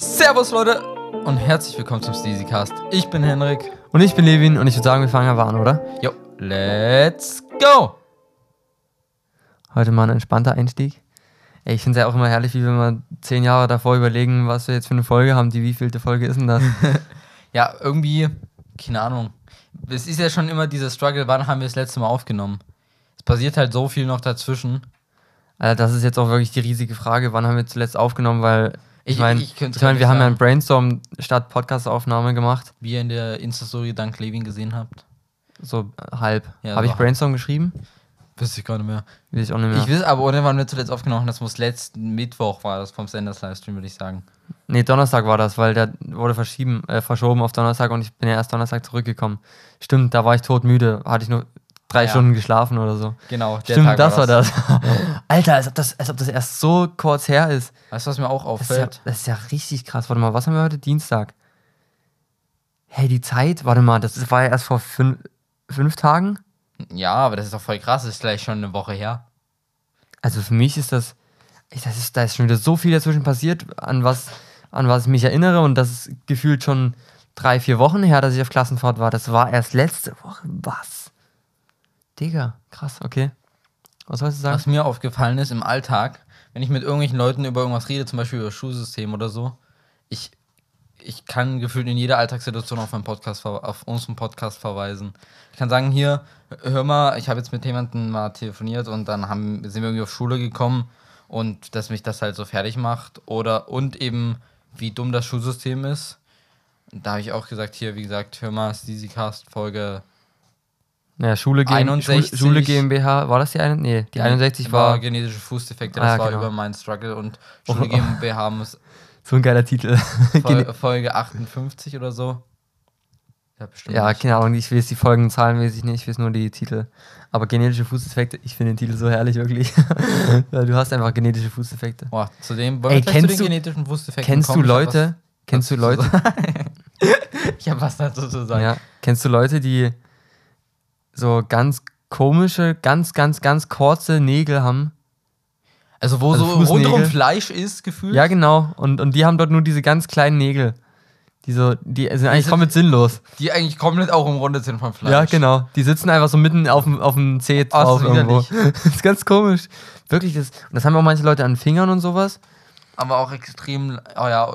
Servus Leute und herzlich willkommen zum Steezy Cast. Ich bin Henrik. Und ich bin Levin und ich würde sagen, wir fangen einfach an, oder? Jo, let's go! Heute mal ein entspannter Einstieg. Ey, ich finde es ja auch immer herrlich, wie wir mal zehn Jahre davor überlegen, was wir jetzt für eine Folge haben. Die wievielte Folge ist denn das? Ja, irgendwie, keine Ahnung. Es ist ja schon immer dieser Struggle, wann haben wir das letzte Mal aufgenommen? Es passiert halt so viel noch dazwischen. Alter, das ist jetzt auch wirklich die riesige Frage, wann haben wir zuletzt aufgenommen, weil ich Ich- meine, ich ich, mein, wir haben ja einen Brainstorm statt Podcast-Aufnahme gemacht. Wie ihr in der Insta-Story dank Levin gesehen habt. So äh, halb. Ja, Habe ich Brainstorm geschrieben? Wüsste ich gar nicht mehr. Weiß ich auch nicht mehr. Ich weiß aber, oder wann wir zuletzt aufgenommen das muss letzten Mittwoch war das vom Senders Livestream, würde ich sagen. nee, Donnerstag war das, weil der wurde verschieben, äh, verschoben auf Donnerstag und ich bin ja erst Donnerstag zurückgekommen. Stimmt, da war ich todmüde. Hatte ich nur drei Ja. Stunden geschlafen oder so. Genau, der Stimmt, Tag das war das. das. Alter, als ob das, als ob das erst so kurz her ist. Weißt du, was mir auch Das ist, ja, auffällt? das ist ja richtig krass. Warte mal, was haben wir heute? Dienstag. Hey, die Zeit, warte mal, das war ja erst vor fünf, fünf Tagen. Ja, aber das ist doch voll krass, das ist gleich schon eine Woche her. Also für mich ist das, das ist, da ist schon wieder so viel dazwischen passiert, an was, an was ich mich erinnere. Und das ist gefühlt schon drei, vier Wochen her, dass ich auf Klassenfahrt war. Das war erst letzte Woche. Was? Digga, krass, okay. Was sollst du sagen? Was mir aufgefallen ist im Alltag, wenn ich mit irgendwelchen Leuten über irgendwas rede, zum Beispiel über Schulsystem oder so, ich, ich kann gefühlt in jeder Alltagssituation auf, meinen Podcast, auf unseren Podcast verweisen. Ich kann sagen, hier, hör mal, ich habe jetzt mit jemandem mal telefoniert und dann haben, sind wir irgendwie auf Schule gekommen und dass mich das halt so fertig macht. Oder und eben, wie dumm das Schulsystem ist. Da habe ich auch gesagt, hier, wie gesagt, hör mal, Steezy Cast Folge Ja, Schule, GmbH, 61. Schule, Schule GmbH, war das die eine? Nee, die 61 war genetische Fußdefekte, Ah, das war genau. über meinen Struggle und Schule oh. GmbH muss so ein geiler Titel. Fol Folge 58 oder so. Ja, bestimmt. Ja, keine Ahnung, ich weiß die Folgenzahlen, weiß ich nicht, ich weiß nur die Titel. Aber genetische Fußdefekte, ich finde den Titel so herrlich, wirklich. Weil du hast einfach genetische Fußdefekte. Boah, zudem Ey, kennst den du- genetischen Fußdefekten Kennst du Leute, kennst du dazu zu Leute, was- ich habe was dazu zu sagen. ja, kennst du Leute, die so ganz komische, ganz, ganz, ganz kurze Nägel haben? Also wo Also so rundum Fußnägel. Fleisch ist, gefühlt. Ja, genau. Und, und die haben dort nur diese ganz kleinen Nägel. Die so, die sind eigentlich sind- komplett sinnlos. Die eigentlich komplett auch umrundet sind vom Fleisch. Ja, genau. Die sitzen einfach so mitten auf dem, auf dem Zeh Oh, drauf ist irgendwo. widerlich. Das ist ganz komisch. Wirklich, das, und das haben auch manche Leute an Fingern und sowas. Aber auch extrem, oh ja,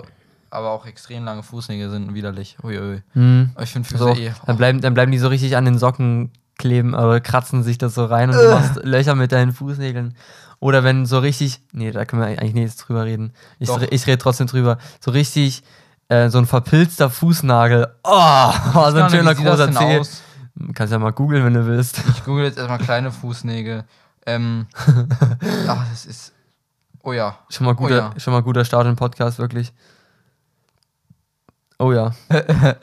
aber auch extrem lange Fußnägel sind widerlich. Uiui. Hm. Ich finde Füße So, eh. dann, bleiben, dann bleiben die so richtig an den Socken kleben, aber kratzen sich das so rein und du machst Löcher mit deinen Fußnägeln. Oder wenn so richtig, nee, da können wir eigentlich nicht drüber reden. Ich, Doch. ich rede trotzdem drüber. So richtig, äh, so ein verpilzter Fußnagel. Oh, so ein schöner das großer Zeh. Kannst ja mal googeln, wenn du willst. Ich google jetzt erstmal kleine Fußnägel. Ähm, ach, das ist. Oh ja. Schon mal guter, ja. schon mal guter Start im Podcast, wirklich. Oh ja.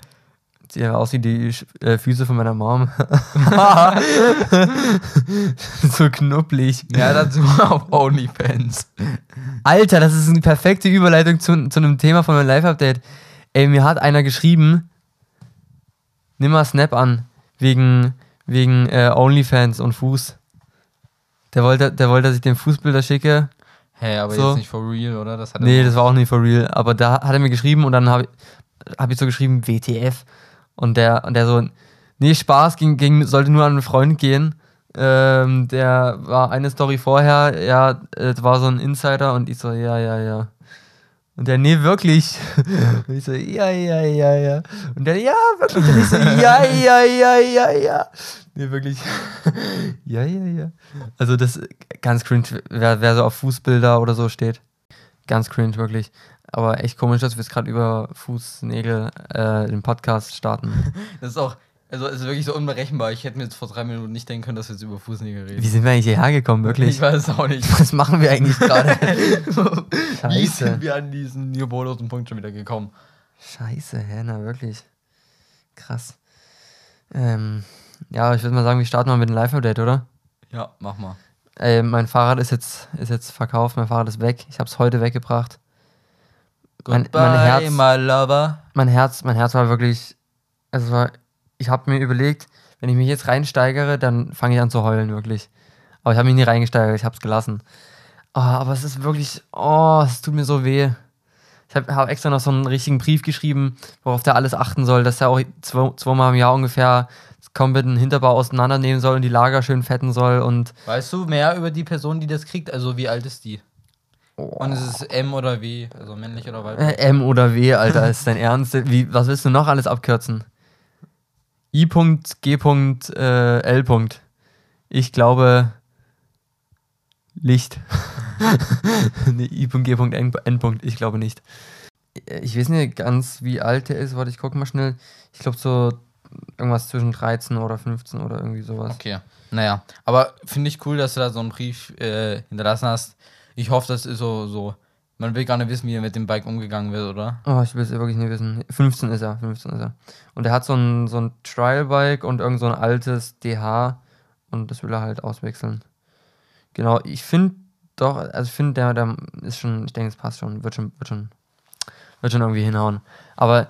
Sieht ja aus wie die äh, Füße von meiner Mom. so knubbelig. Ja, dazu auf OnlyFans. Alter, das ist eine perfekte Überleitung zu, zu einem Thema von meinem Live-Update. Ey, mir hat einer geschrieben, nimm mal Snap an, wegen, wegen äh, OnlyFans und Fuß. Der wollte, der wollte, dass ich den Fußbilder schicke. Hä, hey, aber So. jetzt nicht for real, oder? Das Nee, das war auch nicht for real. Aber da hat er mir geschrieben und dann habe hab ich so geschrieben, WTF. Und der, und der so, nee, Spaß, ging, ging, sollte nur an einen Freund gehen. Ähm, der war eine Story vorher, ja, es war so ein Insider und ich so, ja, ja, ja. Und der, nee, wirklich. Und ich so, ja, ja, ja, ja. Und der, ja, wirklich. Und ich so, ja, ja, ja, ja, ja. Nee, wirklich. ja, ja, ja. Also das ganz cringe, wer, wer so auf Fußbilder oder so steht. Ganz cringe, wirklich. Aber echt komisch, dass wir jetzt gerade über Fußnägel äh, den Podcast starten. Das ist auch. Also, es ist wirklich so unberechenbar. Ich hätte mir jetzt vor drei Minuten nicht denken können, dass wir jetzt über Fußnägel reden. Wie sind wir eigentlich hierher gekommen, wirklich? Ich weiß es auch nicht. Was machen wir eigentlich gerade? Wie sind wir an diesen niveaulosen Punkt schon wieder gekommen? Scheiße, hä, na wirklich. Krass. Ähm, ja, ich würde mal sagen, wir starten mal mit dem Live-Update, oder? Ja, mach mal. Ey, mein Fahrrad ist jetzt, ist jetzt verkauft, mein Fahrrad ist weg. Ich habe es heute weggebracht. Mein- Goodbye, mein Herz- my lover. Mein Herz, mein Herz war wirklich, also war, ich habe mir überlegt, wenn ich mich jetzt reinsteigere, dann fange ich an zu heulen, wirklich. Aber ich habe mich nie reingesteigert, ich habe es gelassen. Oh, aber es ist wirklich, oh, es tut mir so weh. Ich habe hab extra noch so einen richtigen Brief geschrieben, worauf der alles achten soll, dass er auch zwei, zweimal im Jahr ungefähr das kompletten Hinterbau auseinandernehmen soll und die Lager schön fetten soll und Weißt du mehr über die Person, die das kriegt? Also wie alt ist die? Und ist es M oder W? Also männlich oder weiblich? äh, M oder W, Alter, ist dein Ernst? Wie, was willst du noch alles abkürzen? I.G. Äh, L. Ich glaube Licht. nee, I.G. N. N. Ich glaube nicht. Ich weiß nicht ganz, wie alt er ist. Warte, ich gucke mal schnell. Ich glaube so irgendwas zwischen 13 oder 15 oder irgendwie sowas. Okay. Naja, aber finde ich cool, dass du da so einen Brief äh, hinterlassen hast. Ich hoffe, das ist so, so. Man will gar nicht wissen, wie er mit dem Bike umgegangen wird, oder? Oh, ich will es wirklich nicht wissen. 15 ist er, 15 ist er. Und er hat so ein, so ein Trial-Bike und irgend so ein altes DH und das will er halt auswechseln. Genau, ich finde doch, also ich finde, der, der ist schon, ich denke, es passt schon, wird schon, wird schon, wird schon irgendwie hinhauen. Aber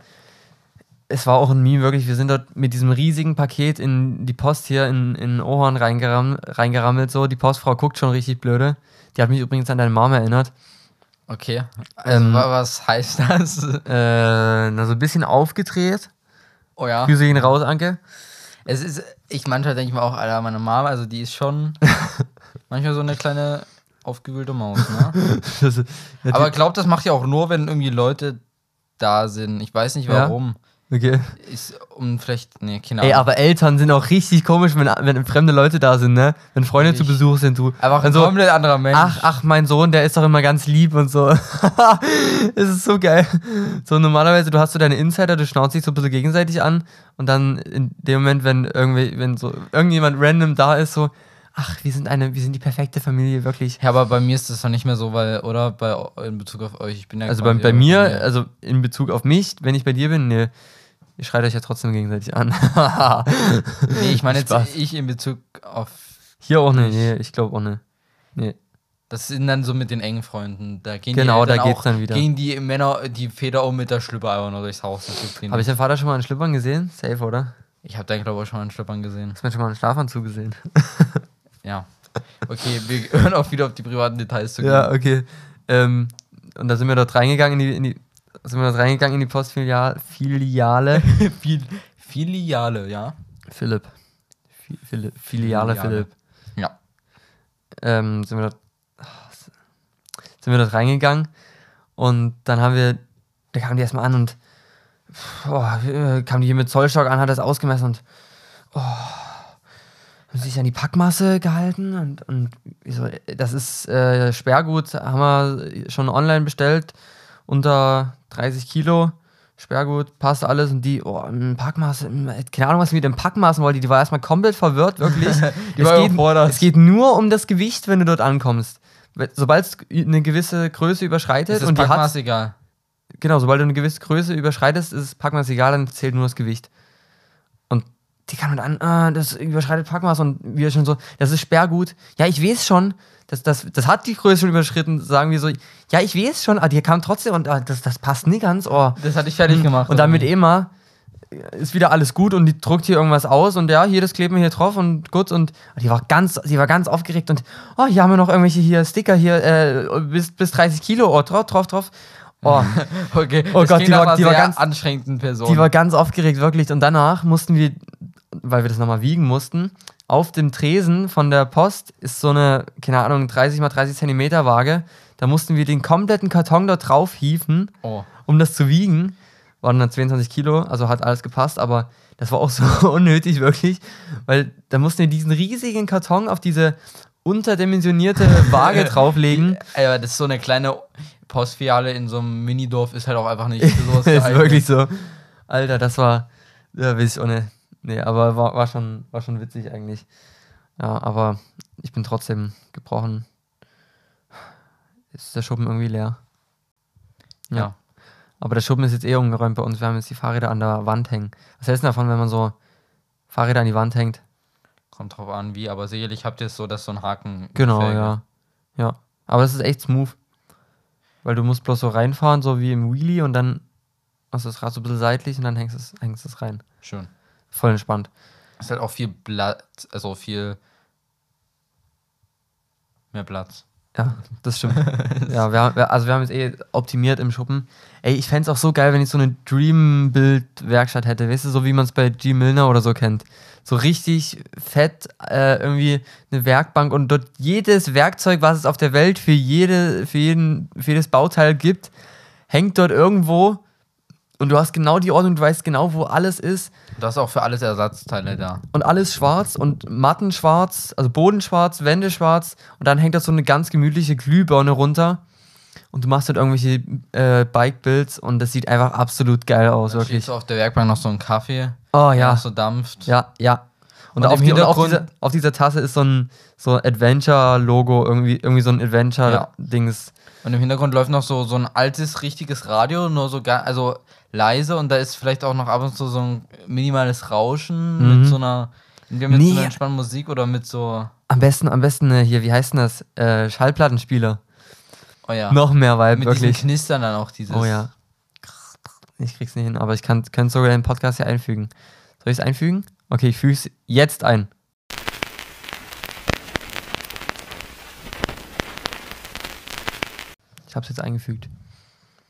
es war auch ein Meme, wirklich, wir sind dort mit diesem riesigen Paket in die Post hier in, in Ohorn reingeram, reingerammelt, so. Die Postfrau guckt schon richtig blöde. Die hat mich übrigens an deine Mom erinnert. Okay. Also, Ähm, wa- was heißt das? Äh, na, so ein bisschen aufgedreht. Oh ja. Grüße ihn raus, Anke. Es ist, ich manchmal denke ich mir auch, Alter, meine Mama, also die ist schon manchmal so eine kleine aufgewühlte Maus, ne? Das, Aber ich glaube, das macht ja auch nur, wenn irgendwie Leute da sind. Ich weiß nicht Ja? Okay. Ist um vielleicht, nee, keine Ahnung. Ey, aber Eltern sind auch richtig komisch, wenn, wenn fremde Leute da sind, ne? Wenn Freunde zu Ich- Besuch sind, du. Einfach Dann ein so, komplett anderer Mensch. ach, ach, mein Sohn, der ist doch immer ganz lieb und so. Es ist so geil. So normalerweise, du hast so deine Insider, du schnauzt dich so ein bisschen gegenseitig an und dann in dem Moment, wenn irgendwie, wenn so irgendjemand random da ist, so, ach, wir sind eine, wir sind die perfekte Familie, wirklich. Ja, aber bei mir ist das doch nicht mehr so, weil, oder? Bei, in Bezug auf euch. Ich bin ja Also bei, bei mir, also in Bezug auf mich, wenn ich bei dir bin, ne, ihr schreit euch ja trotzdem gegenseitig an. Nee, ich meine jetzt Spaß. ich in Bezug auf. Hier auch ne, nee, ich glaube auch ne. Nee. Das sind dann so mit den engen Freunden. Da gehen Genau, die da geht's auch, dann wieder. Gehen die Männer, die Väter auch mit der Schlüpper einfach nur durchs Haus. Habe ich deinen Vater schon mal in Schlüppern gesehen? Safe, oder? ich habe deinen, glaube ich, schon mal in Schlüppern gesehen. Hast du mir schon mal einen Schlafanzug gesehen? Ja. Okay, wir hören auch wieder auf die privaten Details zu gehen. Ja, okay. Ähm, und da sind wir dort reingegangen in die, in die sind wir dort reingegangen in die Postfiliale. Filiale. Filiale, ja. Philipp. Fi-. Filiale Filiale. Philipp. Ja. ähm, sind wir dort, sind wir dort reingegangen und dann haben wir, da kamen die erstmal an und äh, kam die hier mit Zollstock an, hat das ausgemessen und oh, haben sich an die Packmasse gehalten und, und so, das ist äh, Sperrgut, haben wir schon online bestellt, unter 30 Kilo. Sperrgut, passt alles und die, oh, ein Packmaß, keine Ahnung, was sie mit dem Packmaßen wollte, die war erstmal komplett verwirrt, wirklich. Die es, war geht, es geht nur um das Gewicht, wenn du dort ankommst. Sobald es eine gewisse Größe überschreitet Ist das und die Packmaß hat, egal. genau, sobald du eine gewisse Größe überschreitest, ist Packmaß egal, dann zählt nur das Gewicht. Und die kam dann an, ah, das überschreitet Packmaß und wir schon so, das ist Sperrgut. Ja, ich weiß schon, das, das, das hat die Größe schon überschritten, sagen wir so, ja, ich weiß schon, aber die kam trotzdem und ah, das, das passt nicht ganz, oh. Das hatte ich fertig gemacht. Und dann mit irgendwie. Ema ist wieder alles gut und die druckt hier irgendwas aus und ja, hier das kleben wir hier drauf und gut und die war ganz, die war ganz aufgeregt und oh, hier haben wir noch irgendwelche hier Sticker hier äh, bis, bis 30 Kilo, oh, drauf, drauf, drauf. Oh, Okay. Oh das Gott, die war- die war ganz- anstrengenden Person. die war ganz aufgeregt, wirklich. Und danach mussten wir, weil wir das nochmal wiegen mussten, auf dem Tresen von der Post ist so eine, keine Ahnung, 30 mal 30 Zentimeter Waage. Da mussten wir den kompletten Karton da drauf hieven. oh. um das zu wiegen. Waren dann 22 Kilo, also hat alles gepasst, aber das war auch so unnötig, wirklich, weil da mussten wir diesen riesigen Karton auf diese unterdimensionierte Waage drauflegen. Ey, aber das ist so eine kleine Postfiliale in so einem Minidorf, ist halt auch einfach nicht sowas ist wirklich so. Alter, das war, ja, weiß ich nicht. Nee, aber war, war, schon, war schon witzig eigentlich. Ja, aber ich bin trotzdem gebrochen. Ist der Schuppen irgendwie leer. Ja. Aber der Schuppen ist jetzt eh umgeräumt bei uns. Wir haben jetzt die Fahrräder an der Wand hängen. Was hältst du davon, wenn man so Fahrräder an die Wand hängt? Kommt drauf an, wie, aber sicherlich habt ihr es so, dass so ein Haken. Genau, ja. Ja. Aber es ist echt smooth. Weil du musst bloß so reinfahren, so wie im Wheelie und dann hast du das Rad so ein bisschen seitlich und dann hängst du es hängst es rein. Schön. Voll entspannt. Es hat auch viel Platz, also viel mehr Platz. Ja, das stimmt. ja, wir haben, also wir haben jetzt eh optimiert im Schuppen. Ey, ich fände es auch so geil, wenn ich so eine Dream-Bild-Werkstatt hätte, weißt du, so wie man es bei G. Milner oder so kennt. So richtig fett, äh, irgendwie eine Werkbank und dort jedes Werkzeug, was es auf der Welt für, jede, für, jeden, für jedes Bauteil gibt, hängt dort irgendwo und du hast genau die Ordnung, du weißt genau, wo alles ist Da ist auch für alles Ersatzteile da. und alles schwarz und Matten schwarz, also Boden schwarz, Wände schwarz und dann hängt da so eine ganz gemütliche Glühbirne runter und du machst dort irgendwelche äh, Bike-Builds und das sieht einfach absolut geil aus, Da steht wirklich. so auf der Werkbank noch so ein Kaffee, Oh ja, noch so dampft. ja, ja. Und, Und auf, die, auf, dieser, auf dieser Tasse ist so ein so Adventure-Logo, irgendwie, irgendwie so ein Adventure-Dings. Und im Hintergrund läuft noch so, so ein altes, richtiges Radio, nur so gar, also leise und da ist vielleicht auch noch ab und zu so ein minimales Rauschen Mhm. mit so einer, mit so Nee. einer entspannten Musik oder mit so, Am besten, am besten äh, hier, wie heißt denn das? Äh, Schallplattenspieler. oh ja, Noch mehr Vibe, mit wirklich. diesem Knistern dann auch dieses. Oh ja. Ich krieg's nicht hin, aber ich kann es sogar in den Podcast hier einfügen. Soll ich es einfügen? Okay, ich füge es jetzt ein. Ich habe es jetzt eingefügt.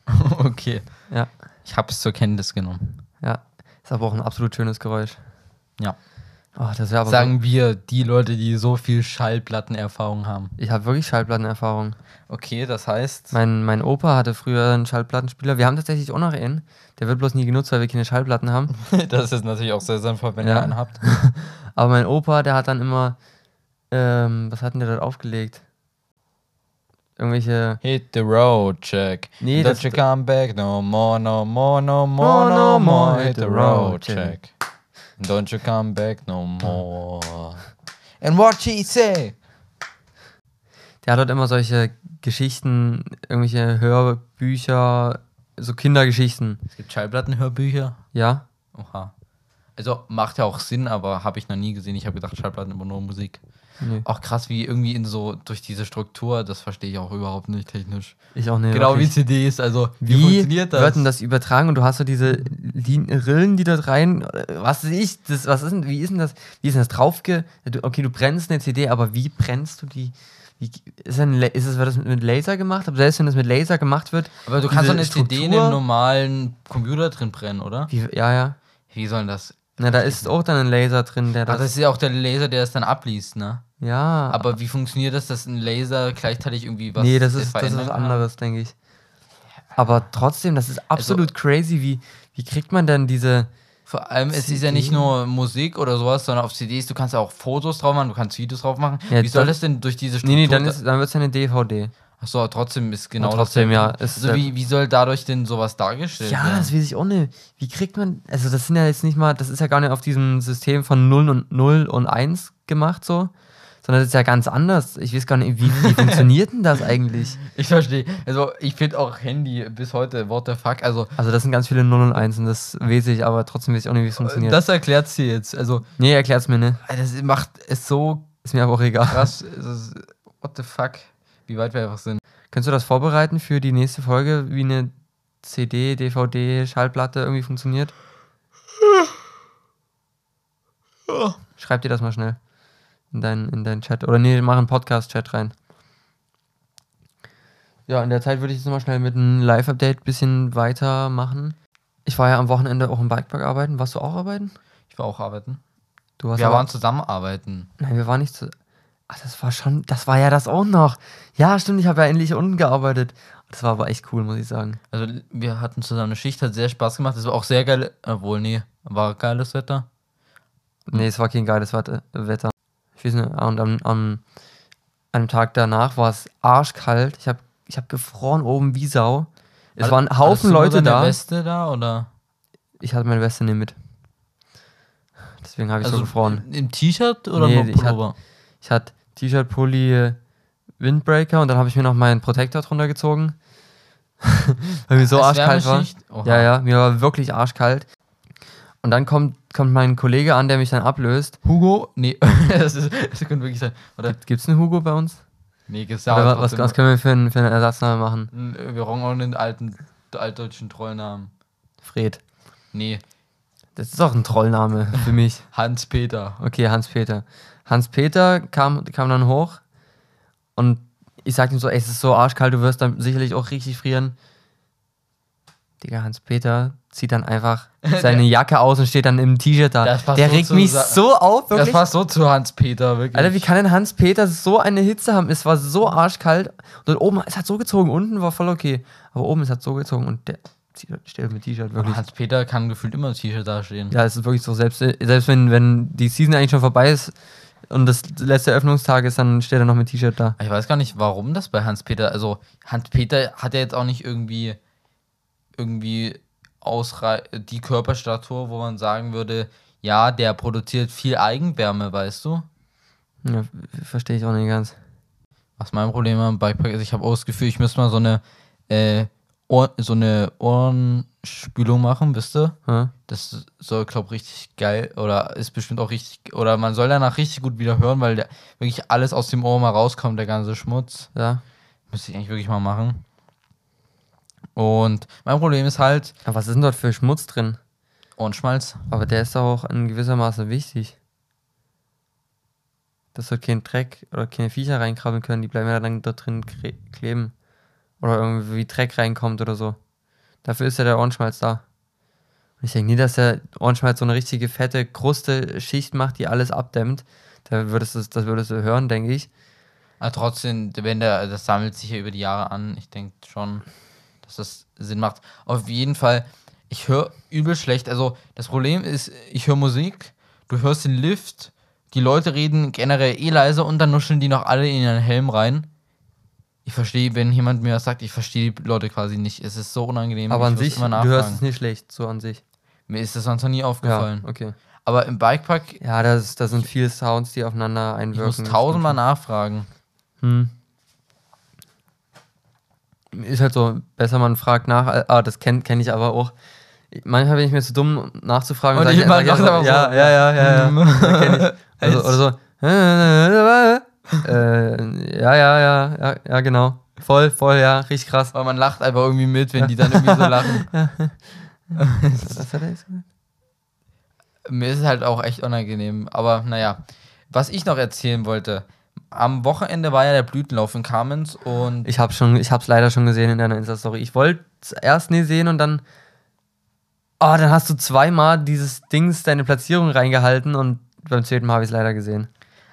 okay. Ja, Ich habe es zur Kenntnis genommen. ja. Ist aber auch ein absolut schönes Geräusch. Ja. Oh, das wäre aber Sagen wir, die Leute, die so viel Schallplattenerfahrung haben. so, Ich habe wirklich Schallplattenerfahrung. Okay, das heißt. Mein, mein Opa hatte früher einen Schallplattenspieler. Wir haben tatsächlich auch noch einen. Der wird bloß nie genutzt, weil wir keine Schallplatten haben. das ist natürlich auch sehr sinnvoll, wenn Ja. ihr einen habt. Aber mein Opa, der hat dann immer, ähm, was hat denn der dort aufgelegt? Irgendwelche, Hit the road, check. Nee, Don't das- you come back no more, no more, no more, no more. Hit the road, check. Don't you come back no more. And what she say? der hat dort immer solche Geschichten, irgendwelche Hörbücher, so Kindergeschichten. Es gibt Schallplattenhörbücher. Ja? Oha. Also macht ja auch Sinn, aber habe ich noch nie gesehen. Ich habe gedacht, Schallplatten immer nur Musik. Nee, Auch krass, wie irgendwie in so durch diese Struktur, das verstehe ich auch überhaupt nicht technisch. ich auch nicht. genau wie CDs, also wie, Wie funktioniert das? wird denn das übertragen und du hast so diese Lin Rillen, die dort rein, was weiß ich, das, was ist denn, wie ist denn das, wie ist denn das draufge, okay, du brennst eine CD, aber wie brennst du die, wie, ist, La- ist das, wird das mit- Laser gemacht? Aber selbst wenn das mit Laser gemacht wird, Aber du kannst doch eine diese CD in Struktur- einem normalen Computer drin brennen, oder? wie, ja, ja, Wie soll denn das? Na, da ist auch dann ein Laser drin, der Ach, das, das ist ja auch der Laser, der es dann abliest, ne? ja, Aber wie funktioniert das, dass ein Laser gleichzeitig irgendwie was nee, das ist, das ist was kann? anderes, denke ich. Aber trotzdem, das ist Also absolut crazy, wie, wie kriegt man denn diese, Vor allem, es ist ja CD? nicht nur Musik oder sowas, sondern auf CDs, du kannst ja auch Fotos drauf machen, du kannst Videos drauf machen. Ja, wie soll das denn durch diese nee, nee, dann, ist, dann wird es eine DVD. Achso, trotzdem ist genau Aber trotzdem, dasselbe. ja, ist also der- wie, wie soll dadurch denn sowas dargestellt Ja, werden? das weiß ich auch nicht. Wie kriegt man, also das sind ja jetzt nicht mal, das ist ja gar nicht auf diesem System von 0 und 0 und 1 gemacht so, sondern das ist ja ganz anders. Ich weiß gar nicht, wie, wie funktioniert denn das eigentlich? Ich verstehe. Also ich finde auch Handy bis heute, what the fuck. Also Also das sind ganz viele 0 und 1 und das weiß ich, aber trotzdem weiß ich auch nicht, wie es funktioniert. das erklärt sie jetzt. Also nee, erklär's mir nicht. das macht es so Ist mir aber auch egal. krass. es ist, what the fuck. Wie weit wir einfach sind. Könntest du das vorbereiten für die nächste Folge, wie eine CD, DVD, Schallplatte irgendwie funktioniert? Schreib dir das mal schnell in deinen in deinen Chat. Oder nee, mach einen Podcast-Chat rein. Ja, in der Zeit würde ich jetzt nochmal schnell mit einem Live-Update ein bisschen weitermachen. Ich war ja am Wochenende auch im Bikepark arbeiten. Warst du auch arbeiten? Ich war auch arbeiten. Wir waren zusammenarbeiten. Nein, wir waren nicht zu. Ach, das war schon. Das war ja das auch noch. Ja, stimmt, ich habe ja endlich unten gearbeitet. Das war aber echt cool, muss ich sagen. Also wir hatten zusammen eine Schicht, hat sehr Spaß gemacht. Es war auch sehr geil. Obwohl, nee, war geiles Wetter. Nee, es war kein geiles Wet- Wetter. Ich weiß nicht, und am, am einem Tag danach war es arschkalt. Ich habe ich hab gefroren oben wie Sau. Es waren Hattest Haufen du nur Leute deine da. Weste da oder? Ich hatte meine Weste nicht mit. Deswegen habe ich so gefroren. Im T-Shirt oder Nee, nur ich hab- Pullover? Ich hatte T-Shirt, Pulli, Windbreaker und dann habe ich mir noch meinen Protektor drunter gezogen. Weil mir so Als arschkalt war. Ja, ja, mir war wirklich arschkalt. Und dann kommt, kommt mein Kollege an, der mich dann ablöst. Hugo? Nee, das, ist, das könnte wirklich sein. Oder? Gibt es einen Hugo bei uns? Nee, gibt's Oder ja was, was können wir für, einen- für einen Ersatznamen machen? Wir brauchen auch einen alten, altdeutschen Trollnamen. Fred. Nee, Das ist auch ein Trollname für mich. Hans-Peter. Okay, Hans-Peter. Hans-Peter kam, kam dann hoch und Ich sag ihm so, ey, es ist so arschkalt, du wirst dann sicherlich auch richtig frieren. Digga, Hans-Peter zieht dann einfach seine Jacke aus und steht dann im T-Shirt da. Das Der so regt mich so auf, Das wirklich. passt so zu Hans-Peter, wirklich. Alter, wie kann denn Hans-Peter so eine Hitze haben? Es war so arschkalt. Und oben, es hat so gezogen. Unten war voll okay. Aber oben, es hat so gezogen. Und der zieht, steht mit T-Shirt wirklich. Hans-Peter kann gefühlt immer im T-Shirt dastehen. Ja, es ist wirklich so. Selbst, selbst wenn, wenn die Season eigentlich schon vorbei ist und das letzte Öffnungstag ist, dann steht er noch mit T-Shirt da. Ich weiß gar nicht, warum das bei Hans-Peter, also Hans-Peter hat ja jetzt auch nicht irgendwie, irgendwie ausrei die Körperstatur, wo man sagen würde, ja, der produziert viel Eigenwärme, weißt du? Ja, verstehe ich auch nicht ganz. Was mein Problem am Bikepark ist, ich habe auch das Gefühl, ich müsste mal so eine, äh, Ohr so eine Ohrenspülung machen, wisst ihr? Ja? Das soll, glaube richtig geil oder ist bestimmt auch richtig, oder man soll danach richtig gut wieder hören, weil der, wirklich alles aus dem Ohr mal rauskommt, der ganze Schmutz. ja. Müsste ich eigentlich wirklich mal machen. Und mein Problem ist halt Aber was ist denn dort für Schmutz drin? Ohrenschmalz. Aber der ist auch in gewisser Maße wichtig. Dass dort kein Dreck oder keine Viecher reinkrabbeln können, die bleiben ja dann dort drin kleben. Oder irgendwie Dreck reinkommt oder so. Dafür ist ja der Ohrenschmalz da. Und ich denke nie, dass der Ohrenschmalz so eine richtige fette Kruste Schicht macht, die alles abdämmt. Da würdest du, das würdest du hören, denke ich. Aber trotzdem, wenn der, das sammelt sich ja über die Jahre an. Ich denke schon, dass das Sinn macht. Auf jeden Fall, ich höre übel schlecht. Also das Problem ist, ich höre Musik, du hörst den Lift, die Leute reden generell eh leise und dann nuscheln die noch alle in ihren Helm rein. Ich verstehe, wenn jemand mir sagt, ich verstehe die Leute quasi nicht. Es ist so unangenehm. Aber ich an muss sich, du hörst es nicht schlecht, so an sich. Mir ist das sonst noch nie aufgefallen. Ja, okay. Aber im Bikepark, Ja, das, das sind viele Sounds, die aufeinander ich einwirken. muss Das tausendmal nachfragen. Hm. Ist halt so, besser man fragt nach. äh, Ah, das kenne kenn ich aber auch. Manchmal bin ich mir zu dumm, um nachzufragen. Und sag ich- man sag macht aber so, ja, ja, ja, ja, ja. ja ich. Also, oder so. Äh, ja, ja, ja, ja, ja, genau. Voll, voll, ja, richtig krass. Aber man lacht einfach irgendwie mit, wenn die dann irgendwie so lachen. Was hat er jetzt gesagt? Mir ist es halt auch echt unangenehm. Aber naja, was ich noch erzählen wollte. Am Wochenende war ja der Blütenlauf in Kamenz und Ich habe schon, ich hab's leider schon gesehen in deiner Insta-Story. Ich wollte es erst nie sehen und dann. Oh, dann hast du zweimal dieses Dings, deine Platzierung reingehalten und beim zweiten Mal habe ich es leider gesehen.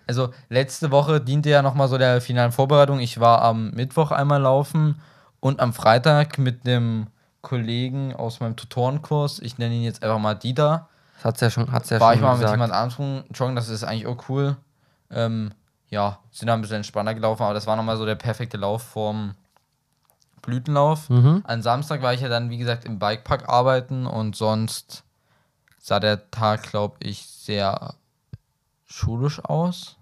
Also letzte Woche diente ja nochmal so der finalen Vorbereitung. Ich war am Mittwoch einmal laufen und am Freitag mit einem Kollegen aus meinem Tutorenkurs, ich nenne ihn jetzt einfach mal Dieter, Das hat's ja schon, hat's ja war schon ich mal mit gesagt. jemand anderem joggen, das ist eigentlich auch cool. Ähm, ja, sind da ein bisschen entspannter gelaufen, aber das war nochmal so der perfekte Lauf vorm Blütenlauf. Mhm. Am Samstag war ich ja dann, wie gesagt, im Bikepark arbeiten und sonst sah der Tag, glaube ich, sehr schulisch aus.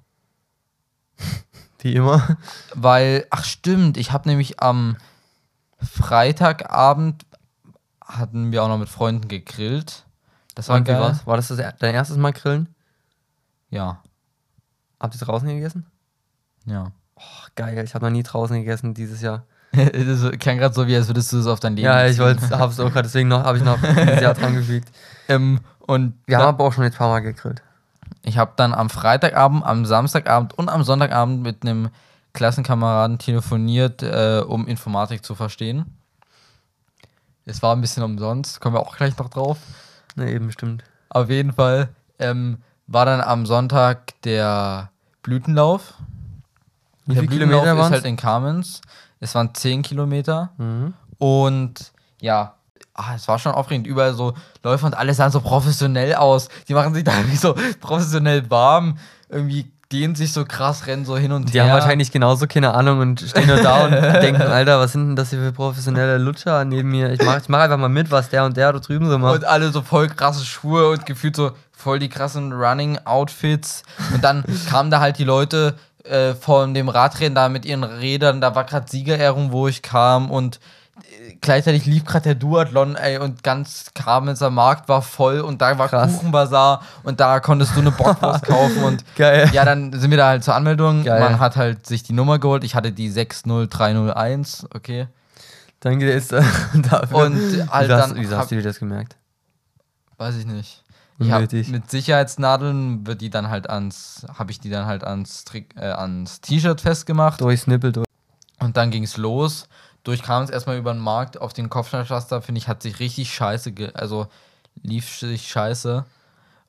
Wie immer. Weil, ach stimmt, ich habe nämlich am Freitagabend hatten wir auch noch mit Freunden gegrillt. Das war geil. war's? War das, das dein erstes Mal grillen? Ja, Habt ihr draußen gegessen? ja. Oh, geil, ich habe noch nie draußen gegessen dieses Jahr. das klang gerade so, wie als würdest du es auf dein Leben Ja, ich wollte, hab's auch gerade, deswegen noch, habe ich noch dieses Jahr dran gefügt. Ähm, und Wir haben aber auch schon jetzt ein paar Mal gegrillt. Ich habe dann am Freitagabend, am Samstagabend und am Sonntagabend mit einem Klassenkameraden telefoniert, äh, um Informatik zu verstehen. Es war ein bisschen umsonst, kommen wir auch gleich noch drauf. Ne, eben, stimmt. Auf jeden Fall ähm, war dann am Sonntag der Blütenlauf. Wie der viele Blütenlauf Kilometer ist waren's? halt in Kamenz. Es waren 10 Kilometer. Mhm. Und ja, ah, es war schon aufregend. Überall so Läufer und alle sahen so professionell aus. Die machen sich da irgendwie so professionell warm. Irgendwie dehnen sich so krass, rennen so hin und Die her. haben wahrscheinlich genauso keine Ahnung und stehen nur da und denken, Alter, was sind denn das hier für professionelle Lutscher neben mir? Ich mach, ich mach einfach mal mit, was der und der da drüben so macht. Und alle so voll krasse Schuhe und gefühlt so voll die krassen Running-Outfits. Und dann kamen da halt die Leute äh, von dem Radrennen da mit ihren Rädern. Da war gerade Siegerehrung, wo ich kam. Und gleichzeitig lief gerade der Duathlon, ey. Und ganz Kamenzer Markt war voll. Und da war Krass. Kuchenbazar. Und da konntest du eine Bockwurst kaufen. Und Geil. ja, dann sind wir da halt zur Anmeldung. Geil. Man hat halt sich die Nummer geholt. Ich hatte die 60301. Okay. Danke ist dafür. Und wie halt hast, dann wieso hab- hast du dir das gemerkt? Weiß ich nicht. Ich hab, mit Sicherheitsnadeln wird die dann halt ans, habe ich die dann halt ans Trick, äh, ans T-Shirt festgemacht. Durchs Nippel durch. Und dann ging es los. Durchkam es erstmal über den Markt auf den Kopfsteinpflaster, finde ich, hat sich richtig scheiße, ge also lief sich scheiße.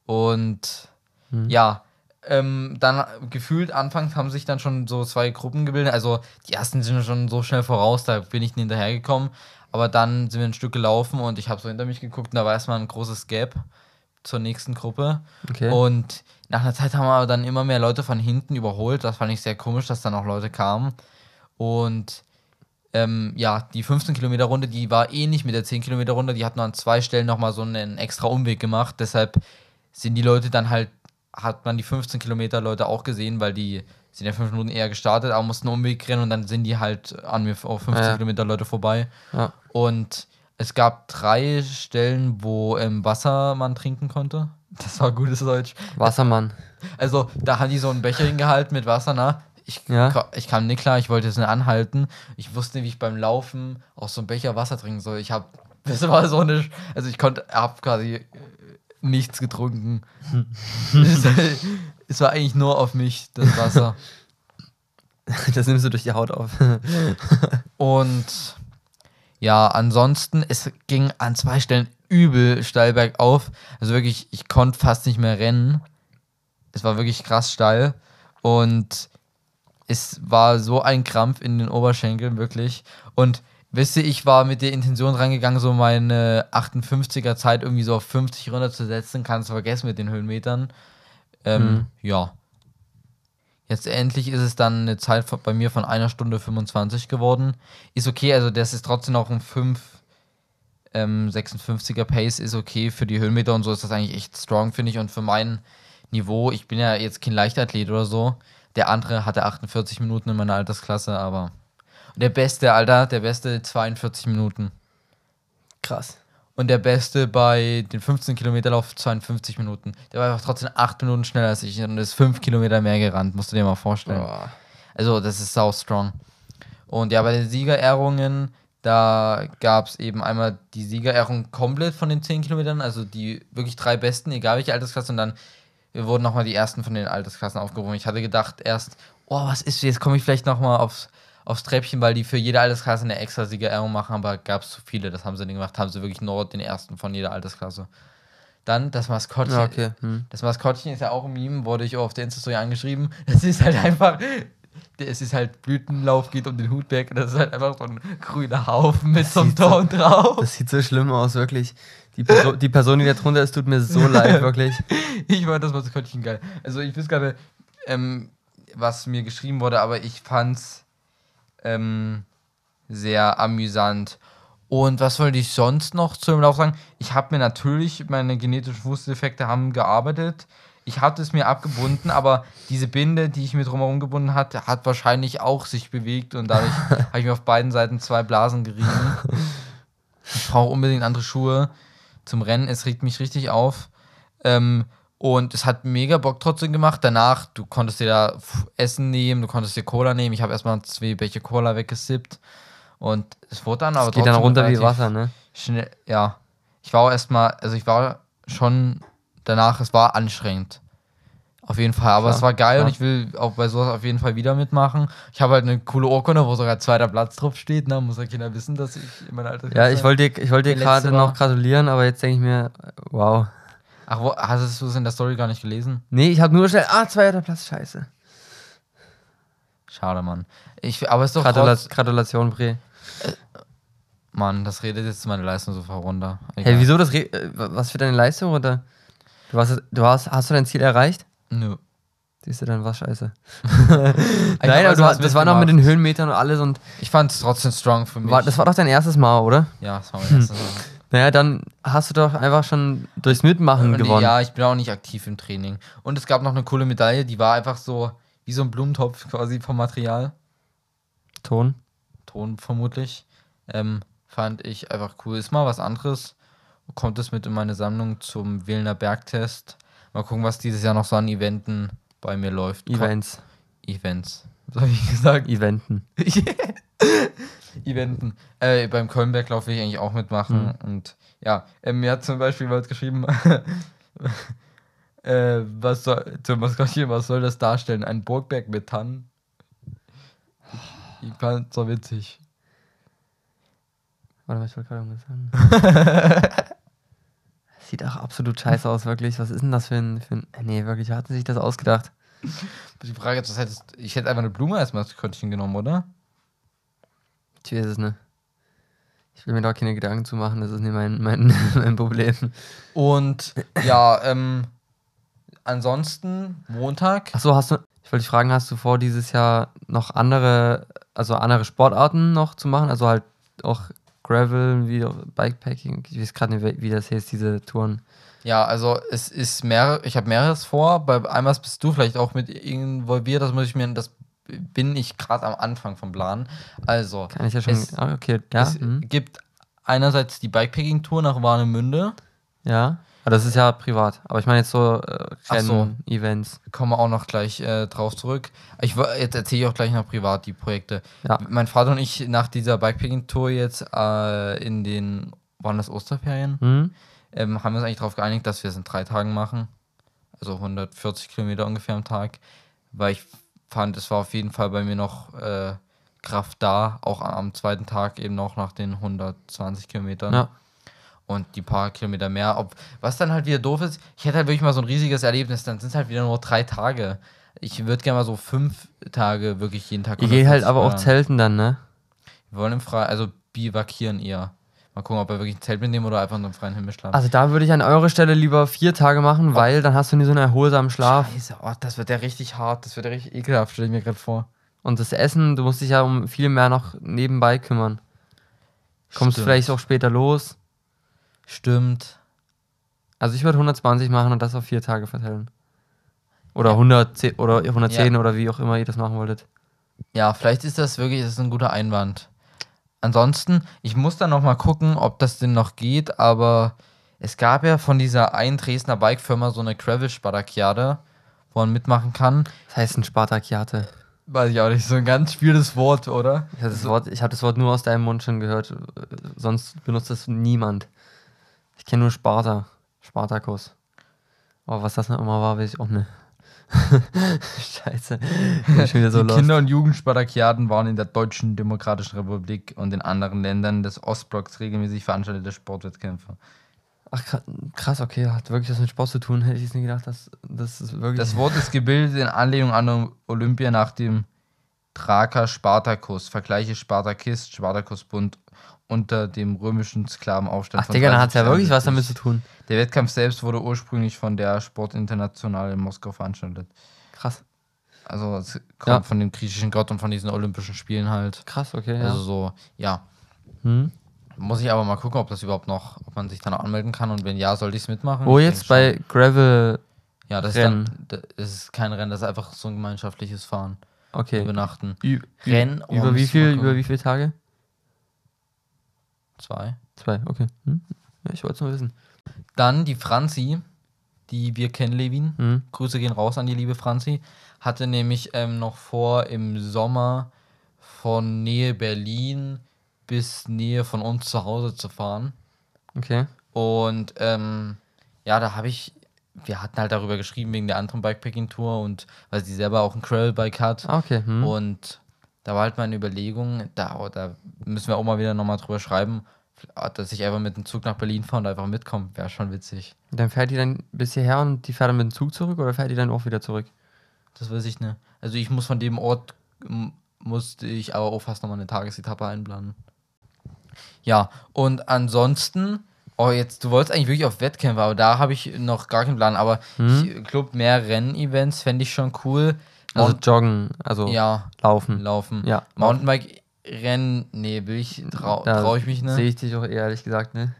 Und Mhm. ja, ähm, dann gefühlt anfangs haben sich dann schon so zwei Gruppen gebildet. Also die ersten sind schon so schnell voraus, da bin ich nicht hinterhergekommen. Aber dann sind wir ein Stück gelaufen und ich habe so hinter mich geguckt und da war erstmal ein großes Gap zur nächsten Gruppe. Okay. Und nach einer Zeit haben wir aber dann immer mehr Leute von hinten überholt. Das fand ich sehr komisch, dass dann auch Leute kamen. Und ähm, ja, die 15 Kilometer Runde, die war ähnlich mit der 10 Kilometer Runde. Die hat nur an zwei Stellen nochmal so einen extra Umweg gemacht. Deshalb sind die Leute dann halt, hat man die 15 Kilometer Leute auch gesehen, weil die sind ja fünf Minuten eher gestartet, aber mussten einen Umweg rennen und dann sind die halt an mir auf 15 Ja. Kilometer Leute vorbei. ja. Und es gab drei Stellen, wo ähm, Wasser man trinken konnte. Das war gutes Deutsch. Wassermann. Also, da hat die so einen Becher hingehalten mit Wasser, na. Ich, Ja. ich kam nicht klar, ich wollte jetzt nicht anhalten. Ich wusste nicht, wie ich beim Laufen aus so einem Becher Wasser trinken soll. Ich hab, das war so eine, also ich konnte, hab quasi äh, nichts getrunken. es, es war eigentlich nur auf mich, das Wasser. Das nimmst du durch die Haut auf. Und ja, ansonsten, es ging an zwei Stellen übel steil bergauf. Also wirklich, ich konnte fast nicht mehr rennen. Es war wirklich krass steil. Und es war so ein Krampf in den Oberschenkeln, wirklich. Und wisst ihr, ich war mit der Intention reingegangen, so meine 58er Zeit irgendwie so auf 50 runterzusetzen. Kannst du vergessen mit den Höhenmetern. Ähm, Ja. Jetzt endlich ist es dann eine Zeit bei mir von einer Stunde 25 geworden. Ist okay, also das ist trotzdem noch ein 5 ähm, 56er Pace, ist okay. Für die Höhenmeter und so ist das eigentlich echt strong, finde ich. Und für mein Niveau, ich bin ja jetzt kein Leichtathlet oder so. Der andere hatte 48 Minuten in meiner Altersklasse, aber. Und der beste, Alter, der beste 42 Minuten. Krass. Und der Beste bei den 15 Kilometer Lauf 52 Minuten. Der war einfach trotzdem 8 Minuten schneller als ich und ist 5 Kilometer mehr gerannt, musst du dir mal vorstellen. Boah. Also, das ist sau strong. Und ja, bei den Siegerehrungen, da gab es eben einmal die Siegerehrung komplett von den 10 Kilometern, also die wirklich drei besten, egal welche Altersklasse, und dann wurden nochmal die ersten von den Altersklassen aufgerufen. Ich hatte gedacht erst, oh, was ist, jetzt komme ich vielleicht nochmal aufs, aufs Treppchen, weil die für jede Altersklasse eine extra Siegerehrung machen, aber gab es zu viele, das haben sie nicht gemacht, haben sie wirklich nur den ersten von jeder Altersklasse. Dann das Maskottchen. Ja, okay. Hm. Das Maskottchen ist ja auch ein Meme, wurde ich auch auf der Insta-Story angeschrieben. Das ist halt einfach, es ist halt Blütenlauf, geht um den Hutberg und das ist halt einfach so ein grüner Haufen mit so einem so- Ton drauf. Das sieht so schlimm aus, wirklich. Die, Perso die Person, die da drunter ist, tut mir so leid, wirklich. Ich fand das Maskottchen geil. Also ich weiß gerade, ähm, was mir geschrieben wurde, aber ich fand's ähm, sehr amüsant. Und was wollte ich sonst noch zu dem Lauf sagen? Ich habe mir natürlich, meine genetischen Fußdefekte haben gearbeitet. Ich hatte es mir abgebunden, aber diese Binde, die ich mir drumherum gebunden hatte, hat wahrscheinlich auch sich bewegt und dadurch habe ich mir auf beiden Seiten zwei Blasen gerieben. Ich brauche unbedingt andere Schuhe zum Rennen. Es regt mich richtig auf. Ähm, und es hat mega Bock trotzdem gemacht. Danach, du konntest dir da Essen nehmen, du konntest dir Cola nehmen. Ich habe erstmal zwei Becher Cola weggesippt. Und es wurde dann aber Geht dann runter wie Wasser, ne? Schnell, ja. Ich war auch erstmal, also ich war schon danach, es war anstrengend. Auf jeden Fall. Aber Klar, es war geil und klar. ich will auch bei sowas auf jeden Fall wieder mitmachen. Ich habe halt eine coole Urkunde, wo sogar zweiter Platz drauf steht. Ne? Muss ja Kinder wissen, dass ich in meiner Alter. Ja, ich wollte dir, ich wollte dir gerade noch gratulieren, aber jetzt denke ich mir, wow. Ach, wo, hast du es in der Story gar nicht gelesen? Nee, ich habe nur schnell, ah, zweiter Platz, scheiße. Schade, Mann. Ich, aber es ist doch Gratula trotz, Gratulation, Bre. Mann, das redet jetzt meine Leistung so runter. Hey, wieso das, Re äh, was für deine Leistung, oder? Du hast, du hast, hast du dein Ziel erreicht? Nö. Siehst du, dann war scheiße. Ich Nein, aber du, hast- das war noch mit den. Höhenmetern und alles und Ich fand es trotzdem strong für mich. war, das war doch dein erstes Mal, oder? ja, das war mein erstes Mal. Naja, dann hast du doch einfach schon durchs Mitmachen Und gewonnen. Ja, ich bin auch nicht aktiv im Training. Und es gab noch eine coole Medaille, die war einfach so wie so ein Blumentopf quasi vom Material. Ton. Ton vermutlich. Ähm, fand ich einfach cool. Ist mal was anderes. Kommt es mit in meine Sammlung zum Wilner Bergtest. Mal gucken, was dieses Jahr noch so an Eventen bei mir läuft. Ko- Events. Events. Was habe ich gesagt? Eventen. Eventen. Äh, beim Kölnberglauf will ich eigentlich auch mitmachen. Und ja, äh, mir hat zum Beispiel was geschrieben, äh, was soll, zum Maskottchen, was soll das darstellen? Ein Burgberg mit Tannen? Ich fand so witzig. Warte mal, ich wollte gerade irgendwas sagen. Sieht auch absolut scheiße aus, wirklich. Was ist denn das für ein. Für ein nee, wirklich, hat sich das ausgedacht? Die Frage ist, was hättest, ich hätte einfach eine Blume als Maskottchen genommen, oder? Ich weiß es nicht. Ich will mir da keine Gedanken zu machen, das ist nicht mein, mein, mein Problem. Und ja, ähm, ansonsten Montag. Achso, hast du. Ich wollte dich fragen, hast du vor, dieses Jahr noch andere, also andere Sportarten noch zu machen? Also halt auch Gravel, wie Bikepacking, ich weiß gerade nicht, wie das heißt, diese Touren. Ja, also es ist mehrere, ich habe mehreres vor. Bei einmal bist du vielleicht auch mit involviert, das muss ich mir, das bin ich gerade am Anfang vom Plan. Also, Kann ich ja schon. Es- ah, okay, ja. es hm, gibt einerseits die Bikepacking-Tour nach Warnemünde. ja. Aber das ist ja privat. Aber ich meine jetzt so äh, so. Rennen-Events. Kommen wir auch noch gleich äh, drauf zurück. Ich, jetzt erzähle ich auch gleich noch privat die Projekte. Ja. Mein Vater und ich nach dieser Bikepacking-Tour jetzt äh, in den, waren das Osterferien? Hm? ähm, haben wir uns eigentlich darauf geeinigt, dass wir es in drei Tagen machen. Also 140 Kilometer ungefähr am Tag. Weil ich fand, es war auf jeden Fall bei mir noch äh, Kraft da, auch am, am zweiten Tag eben noch nach den 120 Kilometern. Ja. Und die paar Kilometer mehr. Ob, was dann halt wieder doof ist, ich hätte halt wirklich mal so ein riesiges Erlebnis, dann sind es halt wieder nur drei Tage. Ich würde gerne mal so fünf Tage wirklich jeden Tag. Ihr geht halt 140 aber auch zelten dann, ne? Wir wollen im Frei, also bivakieren eher. Mal gucken, ob wir wirklich ein Zelt mitnehmen oder einfach nur im freien Himmel schlafen. Also da würde ich an eurer Stelle lieber vier Tage machen, weil dann hast du nie so einen erholsamen Schlaf. Scheiße, oh, das wird ja richtig hart, das wird ja richtig ekelhaft, stelle ich mir gerade vor. Und das Essen, du musst dich ja um viel mehr noch nebenbei kümmern. Kommst Stimmt. vielleicht auch später los. Stimmt. Also ich würde 120 machen und das auf vier Tage verteilen. Oder 110 oder 110 oder wie auch immer ihr das machen wolltet. Ja, vielleicht ist das wirklich das ist ein guter Einwand. Ansonsten, ich muss dann noch mal gucken, ob das denn noch geht, aber es gab ja von dieser einen Dresdner Bikefirma so eine Gravel-Spartakiade, wo man mitmachen kann. Das heißt ein Spartakiate. Weiß ich auch nicht, so ein ganz schwieriges Wort, oder? Ich habe das, Wort- ich hab das Wort nur aus deinem Mund schon gehört. Sonst benutzt das niemand. Ich kenne nur Sparta. Spartakus. Aber was das noch immer war, weiß ich auch nicht. Scheiße. So die. Kinder- und Jugendspartakiaden waren in der Deutschen Demokratischen Republik und in anderen Ländern des Ostblocks regelmäßig veranstaltete Sportwettkämpfe. Ach kra- krass, okay, hat wirklich was mit Sport zu tun. Hätte ich jetzt nicht gedacht, dass das ist wirklich. Das Wort ist gebildet in Anlehnung an Olympia nach dem Thraker Spartakus. Vergleiche Spartakist, Spartakusbund unter dem römischen Sklavenaufstand. Ach Digga, dann hat es ja wirklich was 30 damit zu tun. Der Wettkampf selbst wurde ursprünglich von der Sportinternational in Moskau veranstaltet. Krass. Also es kommt Ja. von dem griechischen Gott und von diesen Olympischen Spielen halt. Krass, okay. Ja. Also so, ja. hm? Muss ich aber mal gucken, ob das überhaupt noch, ob man sich dann noch anmelden kann und wenn ja, sollte ich es mitmachen. Wo Ich jetzt bei Gravel. schon. Ja, das Rennen? ist dann, das ist kein Rennen, das ist einfach so ein gemeinschaftliches Fahren. Okay. Übernachten. Ü Rennen. oh, über wie viel, über wie viele Tage? Zwei. Zwei, okay. Hm? Ja, ich wollte es nur wissen. Dann die Franzi, die wir kennen, Levin. Hm? Grüße gehen raus an die liebe Franzi. Hatte nämlich ähm, noch vor, im Sommer von Nähe Berlin bis Nähe von uns zu Hause zu fahren. Okay. Und ähm, ja, da habe ich, wir hatten halt darüber geschrieben wegen der anderen Bikepacking-Tour und weil sie selber auch ein Gravel-Bike hat. Ah, okay. Hm? Und da war halt meine Überlegung, da, da müssen wir auch mal wieder nochmal drüber schreiben, dass ich einfach mit dem Zug nach Berlin fahre und einfach mitkomme. Wäre schon witzig. Dann fährt die dann bis hierher und die fährt dann mit dem Zug zurück oder fährt die dann auch wieder zurück? Das weiß ich nicht. Also ich muss von dem Ort, musste ich aber auch fast nochmal eine Tagesetappe einplanen. Ja, und ansonsten, oh jetzt, du wolltest eigentlich wirklich auf Wettkämpfe, aber da habe ich noch gar keinen Plan. Aber ich glaube, mehr Rennevents fände ich schon cool. Also Mount- joggen, also ja, laufen. laufen. Ja. Mountainbike-Rennen, nee, will ich, trau, Da trau ich mich nicht. Sehe ich dich auch ehrlich gesagt, ne?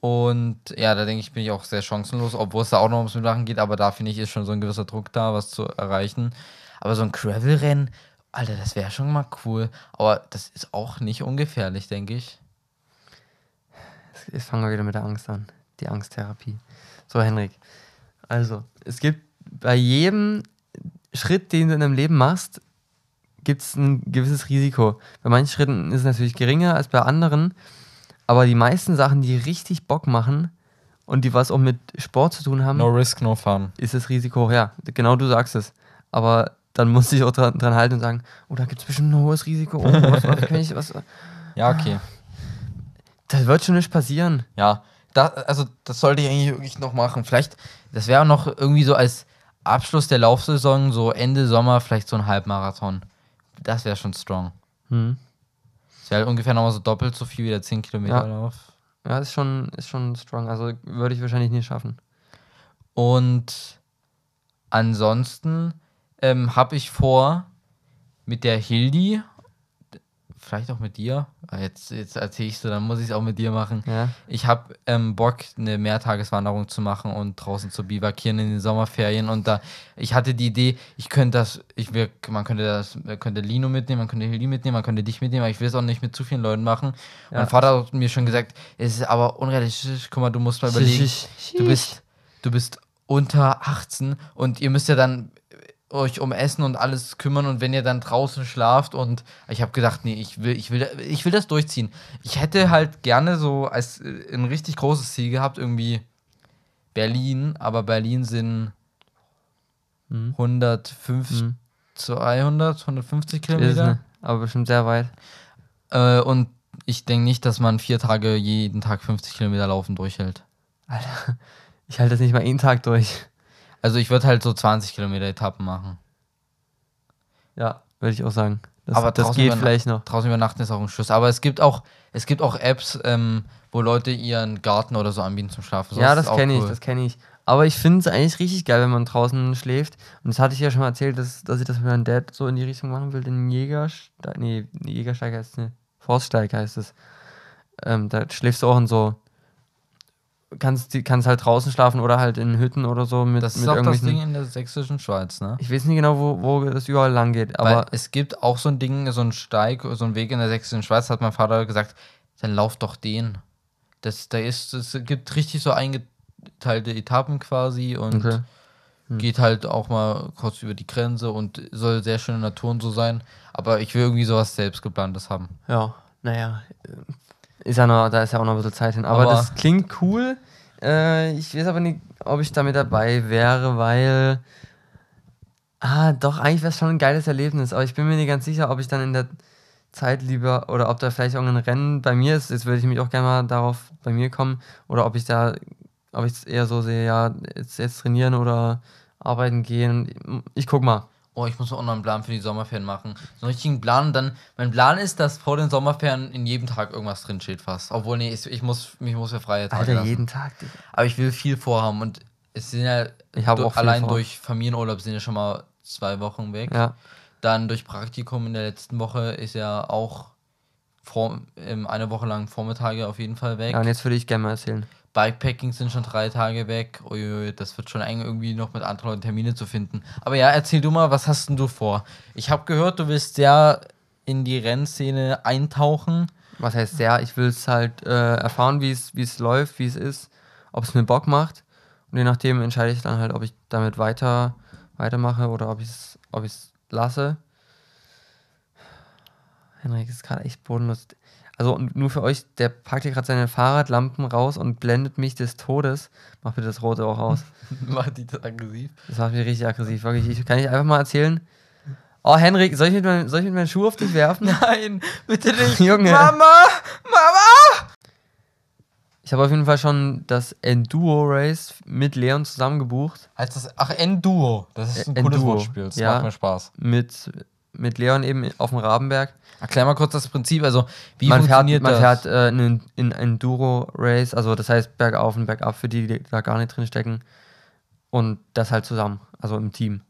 Und ja, da denke ich, bin ich auch sehr chancenlos, obwohl es da auch noch ums Mitmachen geht, aber da finde ich, ist schon so ein gewisser Druck da, was zu erreichen. Aber so ein Gravel-Rennen, Alter, das wäre schon mal cool. Aber das ist auch nicht ungefährlich, denke ich. Jetzt fangen wir wieder mit der Angst an. Die Angsttherapie. So, Henrik. Also, es gibt bei jedem Schritt, den du in deinem Leben machst, gibt es ein gewisses Risiko. Bei manchen Schritten ist es natürlich geringer als bei anderen, aber die meisten Sachen, die richtig Bock machen und die was auch mit Sport zu tun haben, No risk, no fun. ist das Risiko, ja, genau du sagst es. Aber dann muss ich auch dran, dran halten und sagen, oh, da gibt es bestimmt ein hohes Risiko. Oh, was, was, kann ich, was, Ja, okay. das wird schon nicht passieren. Ja, da, also das sollte ich eigentlich wirklich noch machen. Vielleicht, das wäre noch irgendwie so als Abschluss der Laufsaison, so Ende Sommer, vielleicht so ein Halbmarathon. Das wäre schon strong. Hm. Das wäre halt ungefähr nochmal so doppelt so viel wie der 10 Kilometer Ja. Lauf. Ja, ist schon, ist schon strong. Also würde ich wahrscheinlich nicht schaffen. Und ansonsten ähm, habe ich vor, mit der Hildi, vielleicht auch mit dir, ah, jetzt, jetzt erzähle ich so, dann muss ich es auch mit dir machen. Ja. Ich habe ähm, Bock, eine Mehrtageswanderung zu machen und draußen zu bivakieren in den Sommerferien. Und da, ich hatte die Idee, ich könnte das, ich will, man könnte das, könnte Lino mitnehmen, man könnte Hildi mitnehmen, man könnte dich mitnehmen, aber ich will es auch nicht mit zu vielen Leuten machen. Ja. Mein Vater hat mir schon gesagt, es ist aber unrealistisch. Guck mal, du musst mal überlegen, du bist, du bist unter 18 und ihr müsst ja dann euch um Essen und alles kümmern und wenn ihr dann draußen schlaft und ich habe gedacht, nee, ich will, ich will, ich will das durchziehen. Ich hätte halt gerne so als äh, ein richtig großes Ziel gehabt, irgendwie Berlin, aber Berlin sind Mhm. 150, Mhm. 200, 150 Ist, Kilometer. ne? Aber bestimmt sehr weit. Äh, und ich denke nicht, dass man vier Tage jeden Tag 50 Kilometer laufen durchhält. Alter, ich halte das nicht mal einen Tag durch. Also ich würde halt so 20 Kilometer Etappen machen. Ja, würde ich auch sagen. Das, Aber das geht vielleicht noch. Draußen übernachten ist auch ein Schuss. Aber es gibt auch, es gibt auch Apps, ähm, wo Leute ihren Garten oder so anbieten zum Schlafen. So, ja, das kenne ich, cool. das kenne ich. Aber ich finde es eigentlich richtig geil, wenn man draußen schläft. Und das hatte ich ja schon mal erzählt, dass, dass ich das mit meinem Dad so in die Richtung machen will. Den Jägersteig, nee, Jägersteig heißt es, ne, Forststeig heißt es. Ähm, da schläfst du auch in so, kannst, die- kannst halt draußen schlafen oder halt in Hütten oder so mit, Das ist mit auch das. Ding in der sächsischen Schweiz, ne? Ich weiß nicht genau, wo, wo das überall lang geht, aber Weil es gibt auch so ein Ding, so ein Steig, so ein Weg in der sächsischen Schweiz, hat mein Vater gesagt, dann lauf doch den. Das, da ist, es gibt richtig so eingeteilte Etappen quasi und Okay. Hm. geht halt auch mal kurz über die Grenze und soll sehr schöne Natur und so sein. Aber ich will irgendwie sowas selbstgeplantes haben. Ja, naja. Ist ja noch, da ist ja auch noch ein bisschen Zeit hin. Aber, Aber- das klingt cool. Äh, ich weiß aber nicht, ob ich damit dabei wäre, weil. Ah, doch, eigentlich wäre es schon ein geiles Erlebnis. Aber ich bin mir nicht ganz sicher, ob ich dann in der Zeit lieber oder ob da vielleicht irgendein Rennen bei mir ist. Jetzt würde ich mich auch gerne mal darauf bei mir kommen. Oder ob ich da, ob ich es eher so sehe, ja, jetzt, jetzt trainieren oder arbeiten gehen. Ich guck mal. Oh, ich muss auch noch einen Plan für die Sommerferien machen. So einen richtigen Plan. Und dann, mein Plan ist, dass vor den Sommerferien in jedem Tag irgendwas drin steht fast. Obwohl, nee, ich, ich muss mich muss für freie Tage Alter, lassen. jeden Tag. Digga. Aber ich will viel vorhaben und es sind ja Ich habe auch allein vor. durch Familienurlaub sind ja schon mal zwei Wochen weg. Ja. Dann durch Praktikum in der letzten Woche ist ja auch vor, ähm, eine Woche lang Vormittage auf jeden Fall weg. ja, und jetzt würde ich gerne mal erzählen. Bikepacking sind schon drei Tage weg. Uiui, das wird schon eng, irgendwie noch mit anderen Leuten Termine zu finden. Aber ja, erzähl du mal, was hast denn du vor? Ich habe gehört, du willst ja in die Rennszene eintauchen. was heißt sehr, ich will es halt äh, erfahren, wie es läuft, wie es ist, ob es mir Bock macht. Und je nachdem entscheide ich dann halt, ob ich damit weiter weitermache oder ob ich es ob lasse. Henrik ist gerade echt bodenlos. Also nur für euch, der packt hier gerade seine Fahrradlampen raus und blendet mich des Todes. Mach bitte das Rote auch aus. Macht die das aggressiv? Das macht mich richtig aggressiv. Wirklich, ich, kann ich einfach mal erzählen? Oh, Henrik, soll ich mit, meinem- soll ich mit meinen Schuh auf dich werfen? Nein, bitte nicht. Junge. Mama! Mama! Ich habe auf jeden Fall schon das Enduro Race mit Leon zusammen gebucht. Heißt das, ach, Enduro. Das ist ein Äh, cooles Wortspiel. Das ja. macht mir Spaß. Mit, mit Leon eben auf dem Rabenberg. Erklär mal kurz das Prinzip. Also, wie man fährt, funktioniert man das? fährt äh, in, in ein Enduro Race, also das heißt bergauf und bergab für die, die da gar nicht drin stecken. Und das halt zusammen, also im Team.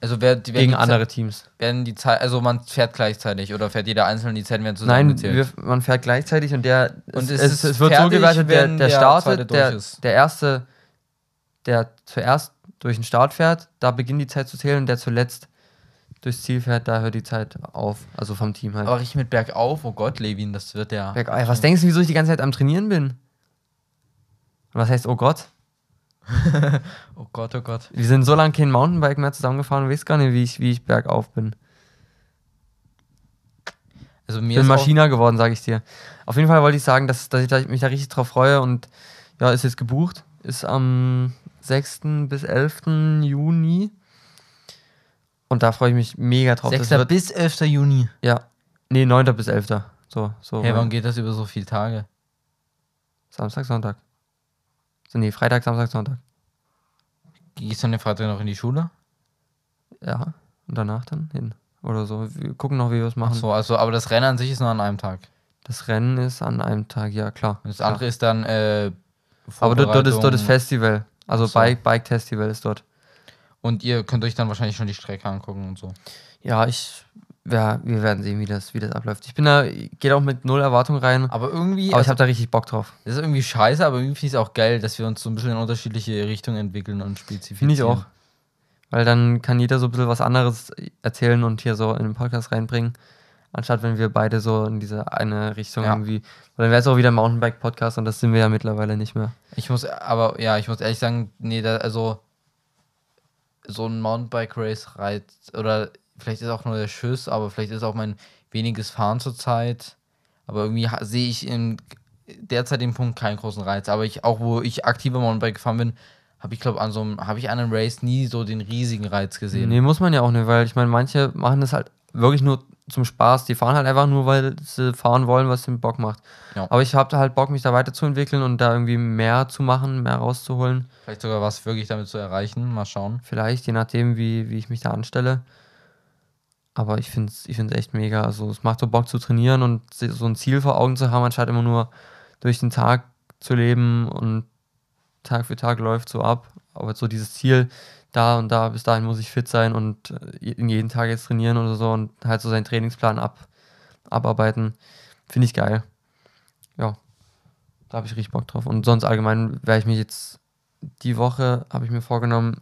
also, wer, die, Gegen andere Teams. werden die Zeit, also man fährt gleichzeitig oder fährt jeder einzeln, die Zeiten werden Nein, zusammengezählt? wir, man fährt gleichzeitig und der Und es, es es, wird so gewertet, der, der der startet, der, der erste, der zuerst durch den Start fährt, da beginnt die Zeit zu zählen und der zuletzt durchs Ziel fährt, da hört die Zeit auf. Also vom Team halt. Aber richtig mit bergauf, oh Gott, Levin, das wird ja. Berg- Ey, was denkst du, wieso ich die ganze Zeit am Trainieren bin? Und was heißt, oh Gott? Oh Gott, oh Gott. Wir sind so lange kein Mountainbike mehr zusammengefahren und weiß gar nicht, wie ich, wie ich bergauf bin. Also Ich mir bin Maschiner geworden, sage ich dir. Auf jeden Fall wollte ich sagen, dass, dass ich da, mich da richtig drauf freue und ja, ist jetzt gebucht. Ist am 6. bis 11. Juni. Und da freue ich mich mega drauf. Das 6. wird, bis 11. Juni. ja. Nee, 9. bis 11. So, so. Hey, warum geht das über so viele Tage? Samstag, Sonntag. So, nee, Freitag, Samstag, Sonntag. Gehst du an den Freitag noch in die Schule? Ja. Und danach dann hin. Oder so. Wir gucken noch, wie wir es Ach machen. so, also, aber das Rennen an sich ist nur an einem Tag. Das Rennen ist an einem Tag, ja klar. Und das andere ist dann, äh, Aber dort, dort, ist, dort ist. Festival. Also Ach so. Bike, Bike Festival ist dort. Und ihr könnt euch dann wahrscheinlich schon die Strecke angucken und so. Ja, ich. Ja, wir werden sehen, wie das, wie das abläuft. Ich bin da, geht auch mit null Erwartung rein. Aber irgendwie, Aber ich also, habe da richtig Bock drauf. das ist irgendwie scheiße, aber irgendwie finde ich es auch geil, dass wir uns so ein bisschen in unterschiedliche Richtungen entwickeln und spezifizieren. Finde ich auch. Weil dann kann jeder so ein bisschen was anderes erzählen und hier so in den Podcast reinbringen. Anstatt wenn wir beide so in diese eine Richtung Ja. irgendwie. Weil dann wäre es auch wieder ein Mountainbike-Podcast und das sind wir ja mittlerweile nicht mehr. Ich muss, aber ja, ich muss ehrlich sagen, nee, da, also so ein Mountainbike-Race reizt, oder vielleicht ist auch nur der Schuss, aber vielleicht ist auch mein weniges Fahren zurzeit. Aber irgendwie sehe ich in derzeit den Punkt keinen großen Reiz. Aber ich, auch wo ich aktiver Mountainbike gefahren bin, habe ich glaube an so einem, habe ich an einem Race nie so den riesigen Reiz gesehen. Nee, muss man ja auch nicht, weil ich meine, manche machen das halt wirklich nur zum Spaß. Die fahren halt einfach nur, weil sie fahren wollen, was ihnen Bock macht. Ja. Aber ich habe da halt Bock, mich da weiterzuentwickeln und da irgendwie mehr zu machen, mehr rauszuholen. Vielleicht sogar was wirklich damit zu erreichen. Mal schauen. Vielleicht, je nachdem, wie, wie ich mich da anstelle. Aber ich finde es ich find's echt mega. Also es macht so Bock zu trainieren und so ein Ziel vor Augen zu haben, anstatt immer nur durch den Tag zu leben und Tag für Tag läuft so ab. Aber so dieses Ziel, da und da, bis dahin muss ich fit sein und äh, jeden Tag jetzt trainieren oder so und halt so seinen Trainingsplan ab, abarbeiten, finde ich geil. Ja, da habe ich richtig Bock drauf. Und sonst allgemein werde ich mich jetzt die Woche, habe ich mir vorgenommen,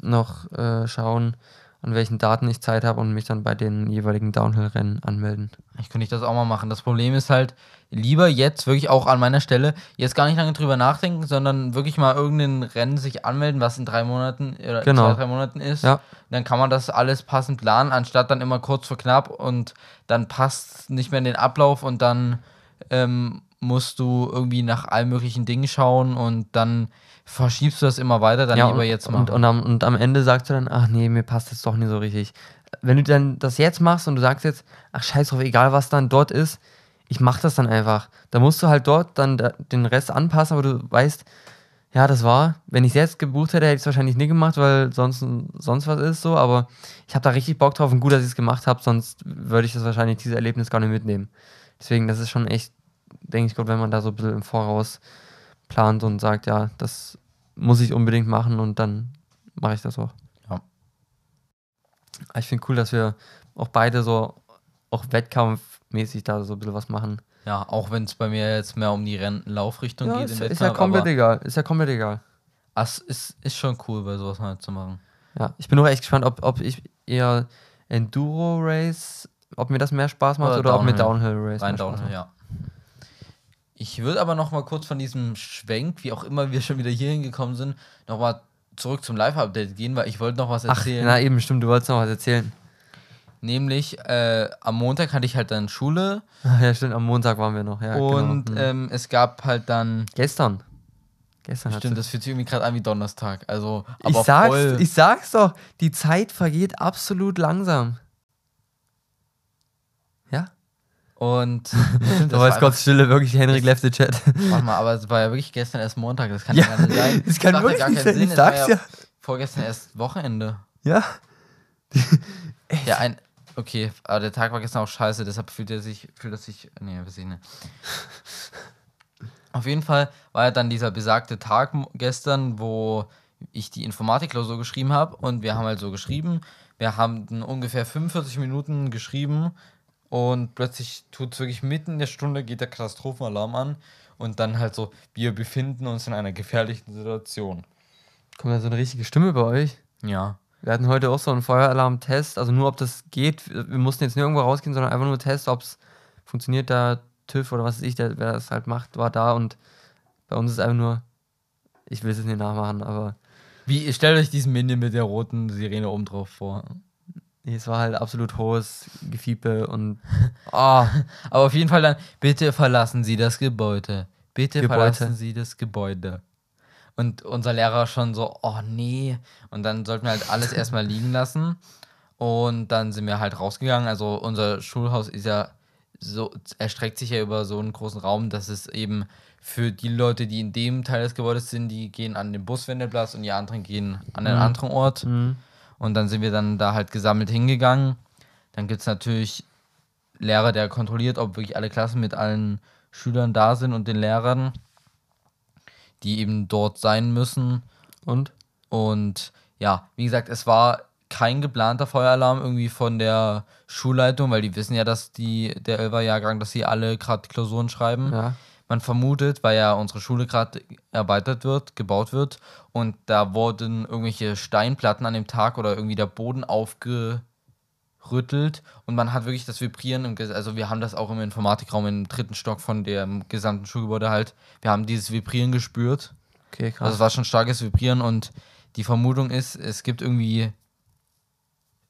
noch äh, schauen, an welchen Daten ich Zeit habe und mich dann bei den jeweiligen Downhill-Rennen anmelden. Ich könnte das auch mal machen. Das Problem ist halt, lieber jetzt wirklich auch an meiner Stelle, jetzt gar nicht lange drüber nachdenken, sondern wirklich mal irgendein Rennen sich anmelden, was in drei Monaten oder Genau. zwei, drei Monaten ist. Ja. Dann kann man das alles passend planen, anstatt dann immer kurz vor knapp und dann passt nicht mehr in den Ablauf und dann ähm, musst du irgendwie nach allen möglichen Dingen schauen und dann verschiebst du das immer weiter, dann ja, lieber und, jetzt machen. und, und, am, und am Ende sagst du dann, ach nee, mir passt das doch nicht so richtig. Wenn du dann das jetzt machst und du sagst jetzt, ach scheiß drauf, egal was dann dort ist, ich mach das dann einfach. Da musst du halt dort dann da, den Rest anpassen, aber du weißt, ja, das war, wenn ich es jetzt gebucht hätte, hätte ich es wahrscheinlich nie gemacht, weil sonst, sonst was ist so, aber ich habe da richtig Bock drauf und gut, dass ich es gemacht habe, sonst würde ich das wahrscheinlich, dieses Erlebnis gar nicht mitnehmen. Deswegen, das ist schon echt, denke ich, gut, wenn man da so ein bisschen im Voraus plant und sagt, ja, das muss ich unbedingt machen und dann mache ich das auch. Ja. Ich finde cool, dass wir auch beide so, auch wettkampfmäßig da so ein bisschen was machen. ja, auch wenn es bei mir jetzt mehr um die Renn Laufrichtung Ja, geht ist, ist ja komplett egal. Ist ja komplett egal. es ist, ist schon cool, bei sowas mal zu machen. Ja, ich bin nur echt gespannt, ob, ob ich eher Enduro Race, ob mir das mehr Spaß macht Oder oder, ob mir Downhill. Race Rein Downhill, ja. Ich würde aber noch mal kurz von diesem Schwenk, wie auch immer wir schon wieder hier hingekommen sind, noch mal zurück zum Live-Update gehen, weil ich wollte noch was Ach, erzählen. na eben, stimmt, du wolltest noch was erzählen. Nämlich, äh, am Montag hatte ich halt dann Schule Ja, stimmt, am Montag waren wir noch. Ja, und genau. Hm. ähm, es gab halt dann, Gestern. Gestern stimmt, das fühlt sich irgendwie gerade an wie Donnerstag. Also, aber ich sag's, voll. ich sag's doch, die Zeit vergeht absolut langsam. Ja? Und Da war jetzt kurz Stille, wirklich Henrik left the chat. Warte mal, aber es war ja wirklich gestern erst Montag, das kann ja, Ja, gar nicht sein. das kann wirklich nicht sein, ich es war sag's ja. Vorgestern erst Wochenende. Ja? Ja, ein. Okay, aber der Tag war gestern auch scheiße, deshalb fühlt er sich. Fühlt er sich. Nee, weiß ich nicht. Auf jeden Fall war ja dann dieser besagte Tag gestern, wo ich die Informatikklausur geschrieben habe und wir haben halt so geschrieben. Wir haben ungefähr 45 Minuten geschrieben und plötzlich tut es wirklich mitten in der Stunde, geht der Katastrophenalarm an und dann halt so, wir befinden uns in einer gefährlichen Situation. Kommt da so eine richtige Stimme bei euch? Ja. Wir hatten heute auch so einen Feueralarm-Test, also nur ob das geht. Wir mussten jetzt nirgendwo rausgehen, sondern einfach nur testen, ob es funktioniert. Der TÜV oder was weiß ich, der, wer das halt macht, war da und bei uns ist einfach nur, ich will es jetzt nicht nachmachen, aber Wie, stellt euch diesen Minion mit der roten Sirene oben drauf vor. Nee, es war halt absolut hohes Gefiepe und ah, Aber auf jeden Fall dann, bitte verlassen Sie das Gebäude. Bitte Gebäude. verlassen Sie das Gebäude. Und unser Lehrer schon so, oh nee. Und dann sollten wir halt alles erstmal liegen lassen. Und dann sind wir halt rausgegangen. Also unser Schulhaus ist ja so, erstreckt sich ja über so einen großen Raum, dass es eben für die Leute, die in dem Teil des Gebäudes sind, die gehen an den Buswendeplatz und die anderen gehen an einen Mhm. anderen Ort. Mhm. Und dann sind wir dann da halt gesammelt hingegangen. Dann gibt es natürlich Lehrer, der kontrolliert, ob wirklich alle Klassen mit allen Schülern da sind und den Lehrern, die eben dort sein müssen. Und? Und ja, wie gesagt, es war kein geplanter Feueralarm irgendwie von der Schulleitung, weil die wissen ja, dass die, der 11er Jahrgang, dass sie alle gerade Klausuren schreiben. Ja. Man vermutet, weil ja unsere Schule gerade erweitert wird, gebaut wird und da wurden irgendwelche Steinplatten an dem Tag oder irgendwie der Boden aufgerüttelt und man hat wirklich das Vibrieren, im, also wir haben das auch im Informatikraum im dritten Stock von dem gesamten Schulgebäude halt, wir haben dieses Vibrieren gespürt. Okay, Also krass. es war schon starkes Vibrieren und die Vermutung ist, es gibt irgendwie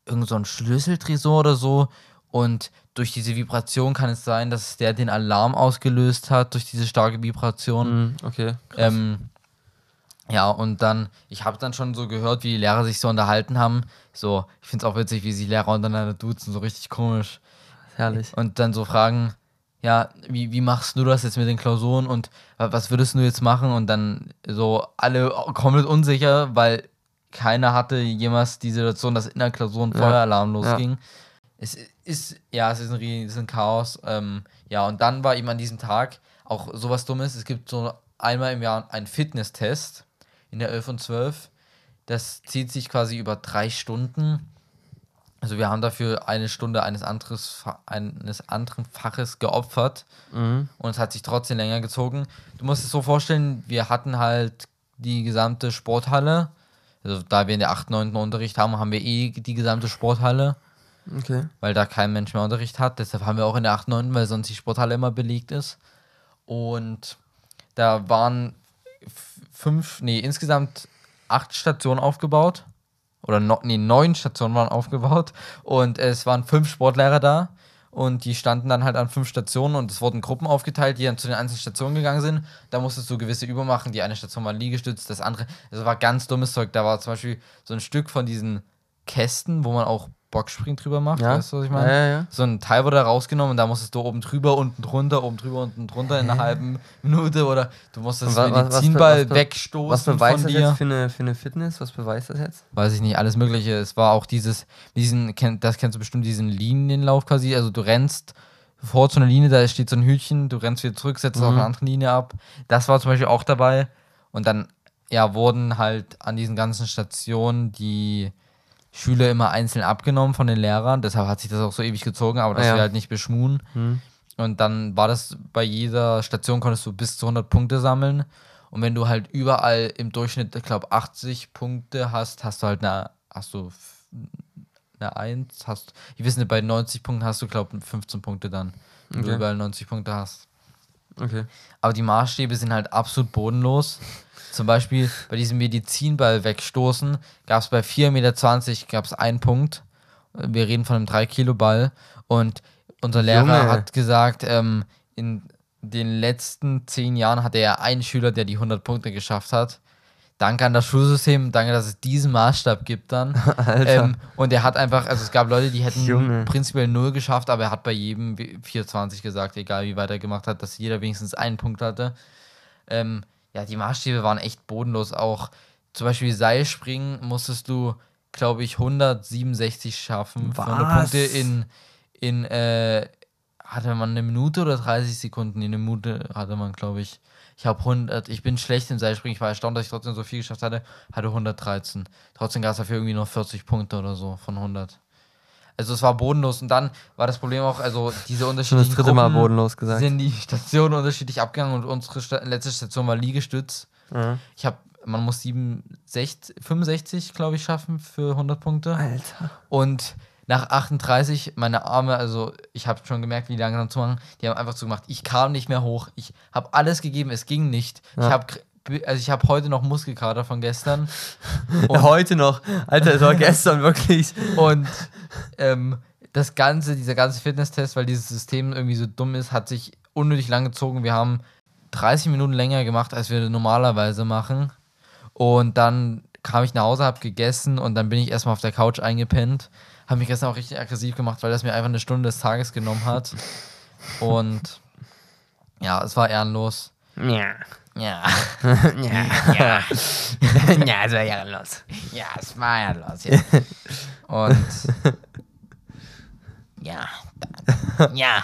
irgend so einen Schlüsseltresor oder so und durch diese Vibration kann es sein, dass der den Alarm ausgelöst hat durch diese starke Vibration. Mhm, okay. Ähm, ja, und dann, ich habe dann schon so gehört, wie die Lehrer sich so unterhalten haben. So, ich finde es auch witzig, wie sich Lehrer untereinander duzen, so richtig komisch. Herrlich. Und dann so fragen, ja, wie, wie machst du das jetzt mit den Klausuren und wa- was würdest du jetzt machen? Und dann so alle komplett unsicher, weil keiner hatte jemals die Situation, dass in der Klausur ein Ja. Feueralarm Ja. losging. Es ist, ja, es ist ein riesen Chaos. Ähm, ja, und dann war eben an diesem Tag auch sowas Dummes. Es gibt so einmal im Jahr einen Fitnesstest in der 11 und 12. Das zieht sich quasi über drei Stunden. Also wir haben dafür eine Stunde eines, anderes, eines anderen Faches geopfert Mhm. und es hat sich trotzdem länger gezogen. Du musst es so vorstellen, wir hatten halt die gesamte Sporthalle. Also da wir in der 8., 9. Unterricht haben, haben wir eh die gesamte Sporthalle, Okay. weil da kein Mensch mehr Unterricht hat. Deshalb haben wir auch in der 8., 9., weil sonst die Sporthalle immer belegt ist. Und da waren fünf, nee, insgesamt acht Stationen aufgebaut. Oder no, nee, neun Stationen waren aufgebaut. Und es waren fünf Sportlehrer da. Und die standen dann halt an fünf Stationen und es wurden Gruppen aufgeteilt, die dann zu den einzelnen Stationen gegangen sind. Da musstest du gewisse Übungen machen. Die eine Station war Liegestütz, das andere, das war ganz dummes Zeug. Da war zum Beispiel so ein Stück von diesen Kästen, wo man auch Boxspring drüber macht. Ja. Weißt du, was ich meine? Ja, ja, so ein Teil wurde da rausgenommen und da musstest du oben drüber, unten drunter, oben drüber, unten drunter in einer halben Minute oder du musstest den wa- was Medizinball was be- wegstoßen Was beweist das jetzt für eine, für eine Fitness? Was beweist das jetzt? Weiß ich nicht, alles mögliche. Es war auch dieses, diesen, das kennst du bestimmt, diesen Linienlauf quasi. Also du rennst vor zu einer Linie, da steht so ein Hütchen, du rennst wieder zurück, setzt auf Mhm. eine andere Linie ab. Das war zum Beispiel auch dabei. Und dann, ja, wurden halt an diesen ganzen Stationen die Schüler immer einzeln abgenommen von den Lehrern. Deshalb hat sich das auch so ewig gezogen, aber dass Ah, ja. wir halt nicht beschmuhen. Hm. Und dann war das bei jeder Station konntest du bis zu 100 Punkte sammeln. Und wenn du halt überall im Durchschnitt, ich glaube, 80 Punkte hast, hast du halt eine, hast du eine 1, hast, ich weiß nicht, bei 90 Punkten hast du, glaube ich, 15 Punkte dann. Wenn du Okay. überall 90 Punkte hast. Okay. Aber die Maßstäbe sind halt absolut bodenlos. Zum Beispiel bei diesem Medizinball wegstoßen gab es bei 4,20 Meter gab es einen Punkt. Wir reden von einem 3-Kilo-Ball. Und unser Lehrer Junge. hat gesagt, ähm, in den letzten zehn Jahren hatte er einen Schüler, der die 100 Punkte geschafft hat. Danke an das Schulsystem, danke, dass es diesen Maßstab gibt dann. Ähm, und er hat einfach, also es gab Leute, die hätten Junge. prinzipiell null geschafft, aber er hat bei jedem 420 gesagt, egal wie weit er gemacht hat, dass jeder wenigstens einen Punkt hatte. Ähm, ja, die Maßstäbe waren echt bodenlos. Auch zum Beispiel Seilspringen musstest du, glaube ich, 167 schaffen. für 100 Was? Punkte in, in äh, hatte man eine Minute oder 30 Sekunden? Nee, eine Minute hatte man, glaube ich. Ich habe 100, ich bin schlecht im Seilspringen. Ich war erstaunt, dass ich trotzdem so viel geschafft hatte. Hatte 113. Trotzdem gab es dafür irgendwie noch 40 Punkte oder so von 100. Also es war bodenlos und dann war das Problem auch, also diese unterschiedlichen das dritte Mal Gruppen bodenlos gesagt. sind die Stationen unterschiedlich abgegangen und unsere Sta letzte Station war Liegestütz. Ja. Ich habe, man muss 67, 65, glaube ich, schaffen für 100 Punkte. Alter. Und nach 38, meine Arme, also ich habe schon gemerkt, wie langsam zu machen, die haben einfach zugemacht. Ich kam nicht mehr hoch. Ich habe alles gegeben, es ging nicht. Ich Ja. habe also ich habe heute noch Muskelkater von gestern. Ja, heute noch. Alter, es war gestern wirklich. Und ähm, das Ganze, dieser ganze Fitnesstest, weil dieses System irgendwie so dumm ist, hat sich unnötig lang gezogen. Wir haben 30 Minuten länger gemacht, als wir normalerweise machen. Und dann kam ich nach Hause, habe gegessen und dann bin ich erstmal auf der Couch eingepennt. Hat mich gestern auch richtig aggressiv gemacht, weil das mir einfach eine Stunde des Tages genommen hat. Und ja, es war ehrenlos. Ja. Ja. ja. Ja. ja, es war ehrenlos. Ja, es war ehrenlos. Ja. Und ja. Ja.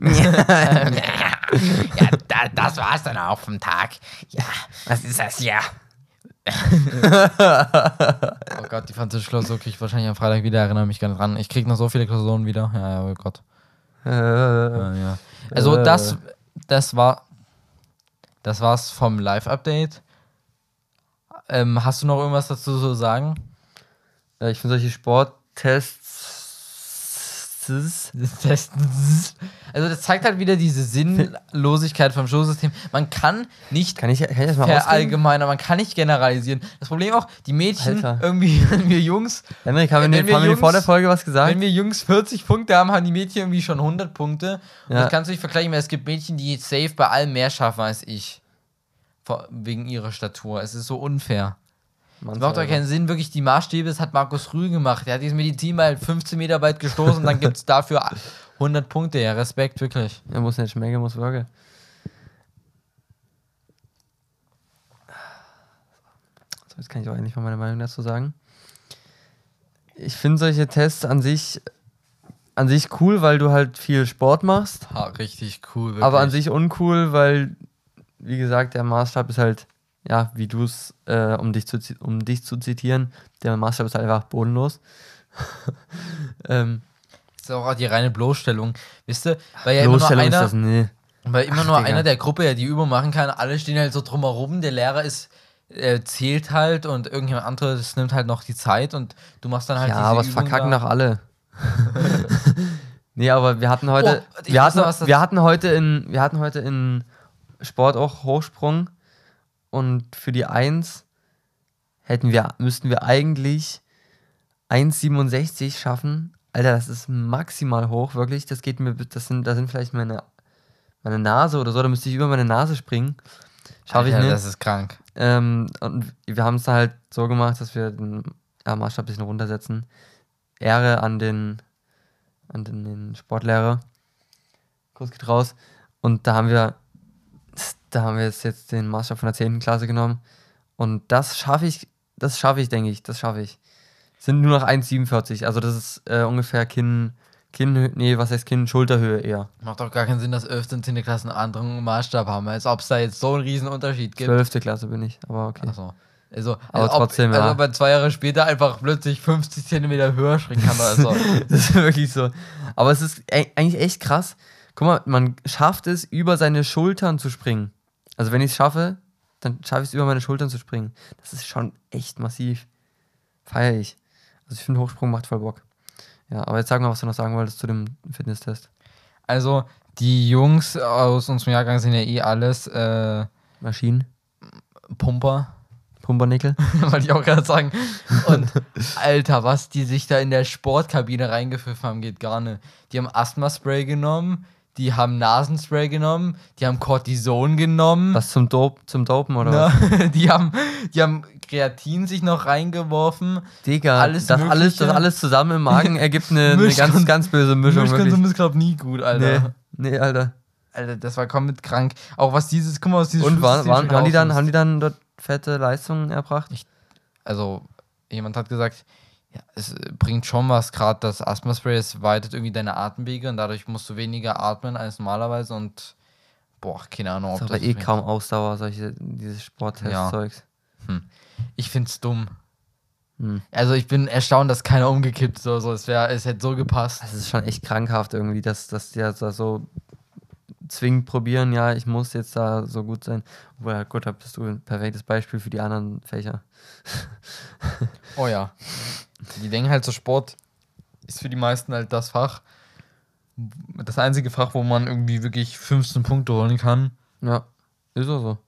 ja, ja da, das war's dann auch vom Tag. Ja. Was ist das? Ja. Oh Gott, die französische Klausur krieg ich wahrscheinlich am Freitag wieder, erinnere mich gar nicht dran. Ich krieg noch so viele Klausuren wieder. Ja, ja, oh Gott. Äh, Ja, ja. Also das, das war, das war's vom Live-Update. Ähm, hast du noch irgendwas dazu zu sagen? äh, ich finde solche Sporttests. Also das zeigt halt wieder diese Sinnlosigkeit vom Schulsystem. Man kann nicht Kann ich, kann ich das mal ausgeben? verallgemeinern, man kann nicht generalisieren. Das Problem auch, die Mädchen, Alter. irgendwie, wenn wir Jungs, Henrik, haben Wenn wir, wir haben wir dir vor Jungs- der Folge was gesagt? wenn wir Jungs 40 Punkte haben, haben die Mädchen irgendwie schon 100 Punkte. Und Ja. das kannst du nicht vergleichen, weil es gibt Mädchen, die safe bei allem mehr schaffen als ich. Vor- Wegen ihrer Statur. Es ist so unfair. Mann, Es macht doch keinen Sinn, wirklich die Maßstäbe, das hat Markus Rühl gemacht. Der hat dieses Medizinball 15 Meter weit gestoßen, dann gibt es dafür 100 Punkte. Ja, Respekt, wirklich. Er muss nicht schmecken, muss wirken. So, jetzt kann ich auch endlich mal meine Meinung dazu sagen. Ich finde solche Tests an sich, an sich cool, weil du halt viel Sport machst, Ha, richtig cool, wirklich. aber an sich uncool, weil, wie gesagt, der Maßstab ist halt, ja, wie du es, äh, um, dich zu, um dich zu zitieren, der Maßstab ist halt einfach bodenlos. ähm, Das ist auch die reine Bloßstellung. Wisst ihr, weil ja immer nur einer, das, nee. weil immer Ach, nur Digga. einer der Gruppe ja die Übung machen kann. Alle stehen halt so drumherum. Der Lehrer ist äh, zählt halt und irgendjemand anderes nimmt halt noch die Zeit und du machst dann halt ja, aber es verkacken da. doch alle. nee, aber wir hatten heute, Oh, wir, hatten, wir hatten heute in, wir hatten heute in Sport auch Hochsprung und für die 1 hätten wir, müssten wir eigentlich 1,67 schaffen. Alter, das ist maximal hoch, wirklich. Das geht mir, das sind, da sind vielleicht meine, meine Nase oder so, da müsste ich über meine Nase springen. Schaffe ich nicht. Das ist krank. Ähm, und wir haben es dann halt so gemacht, dass wir den ja, Maßstab ein bisschen runtersetzen. Ehre an den, an den, den Sportlehrer. Kurs geht raus. Und da haben wir, da haben wir jetzt, jetzt den Maßstab von der 10. Klasse genommen. Und das schaffe ich, das schaffe ich, denke ich, das schaffe ich. Sind nur noch 1,47. Also das ist äh, ungefähr Kinn, Kinn, nee, was heißt Kinn, Schulterhöhe eher. Macht doch gar keinen Sinn, dass 11. und 10. Klasse einen anderen Maßstab haben, als ob es da jetzt so einen riesen Unterschied gibt. 12. Klasse bin ich, aber okay. Achso. Also, Aber als ob, trotzdem, also ja. ob er zwei Jahre später einfach plötzlich 50 Zentimeter höher springen kann oder so. Das ist wirklich so. Aber es ist e- eigentlich echt krass. Guck mal, man schafft es, über seine Schultern zu springen. Also wenn ich es schaffe, dann schaffe ich es, über meine Schultern zu springen. Das ist schon echt massiv. Feier ich. Also ich finde, Hochsprung macht voll Bock. Ja, aber jetzt sag mal, was du noch sagen wolltest zu dem Fitnesstest. Also, die Jungs aus unserem Jahrgang sind ja eh alles äh, Maschinen, Pumper, Pumpernickel. wollte ich auch gerade sagen. Und Alter, was die sich da in der Sportkabine reingepfiffen haben, geht gar nicht. Die haben Asthma-Spray genommen, die haben Nasenspray genommen, die haben Cortison genommen. Was zum, Dop zum Dopen oder was? Na, die haben, die haben Kreatin sich noch reingeworfen. Digga, Alles das, alles, das alles zusammen im Magen ergibt eine, eine ganz, ganz böse Mischung. Mischkonsum ist, glaube nie gut, Alter. Nee, nee, Alter. Alter, das war komplett krank. Auch was dieses, guck mal, was dieses Und waren, waren, haben, die dann, haben die dann dort fette Leistungen erbracht? also jemand hat gesagt, ja, es äh, bringt schon was, gerade das Asthma-Spray, es weitet irgendwie deine Atemwege und dadurch musst du weniger atmen als normalerweise und boah, keine Ahnung, ob Das das... ist aber eh kaum Ausdauer, solche, dieses Sporttest-Zeugs. Ich find's dumm. Hm. Also ich bin erstaunt, dass keiner umgekippt ist oder so. Es, wär, es hätte so gepasst. Das ist schon echt krankhaft irgendwie, dass, dass die da so zwingend probieren, ja, ich muss jetzt da so gut sein. Obwohl, ja, gut, da bist du ein perfektes Beispiel für die anderen Fächer. Oh ja. Die denken halt so, Sport ist für die meisten halt das Fach, das einzige Fach, wo man irgendwie wirklich 15 Punkte holen kann. Ja, ist auch so.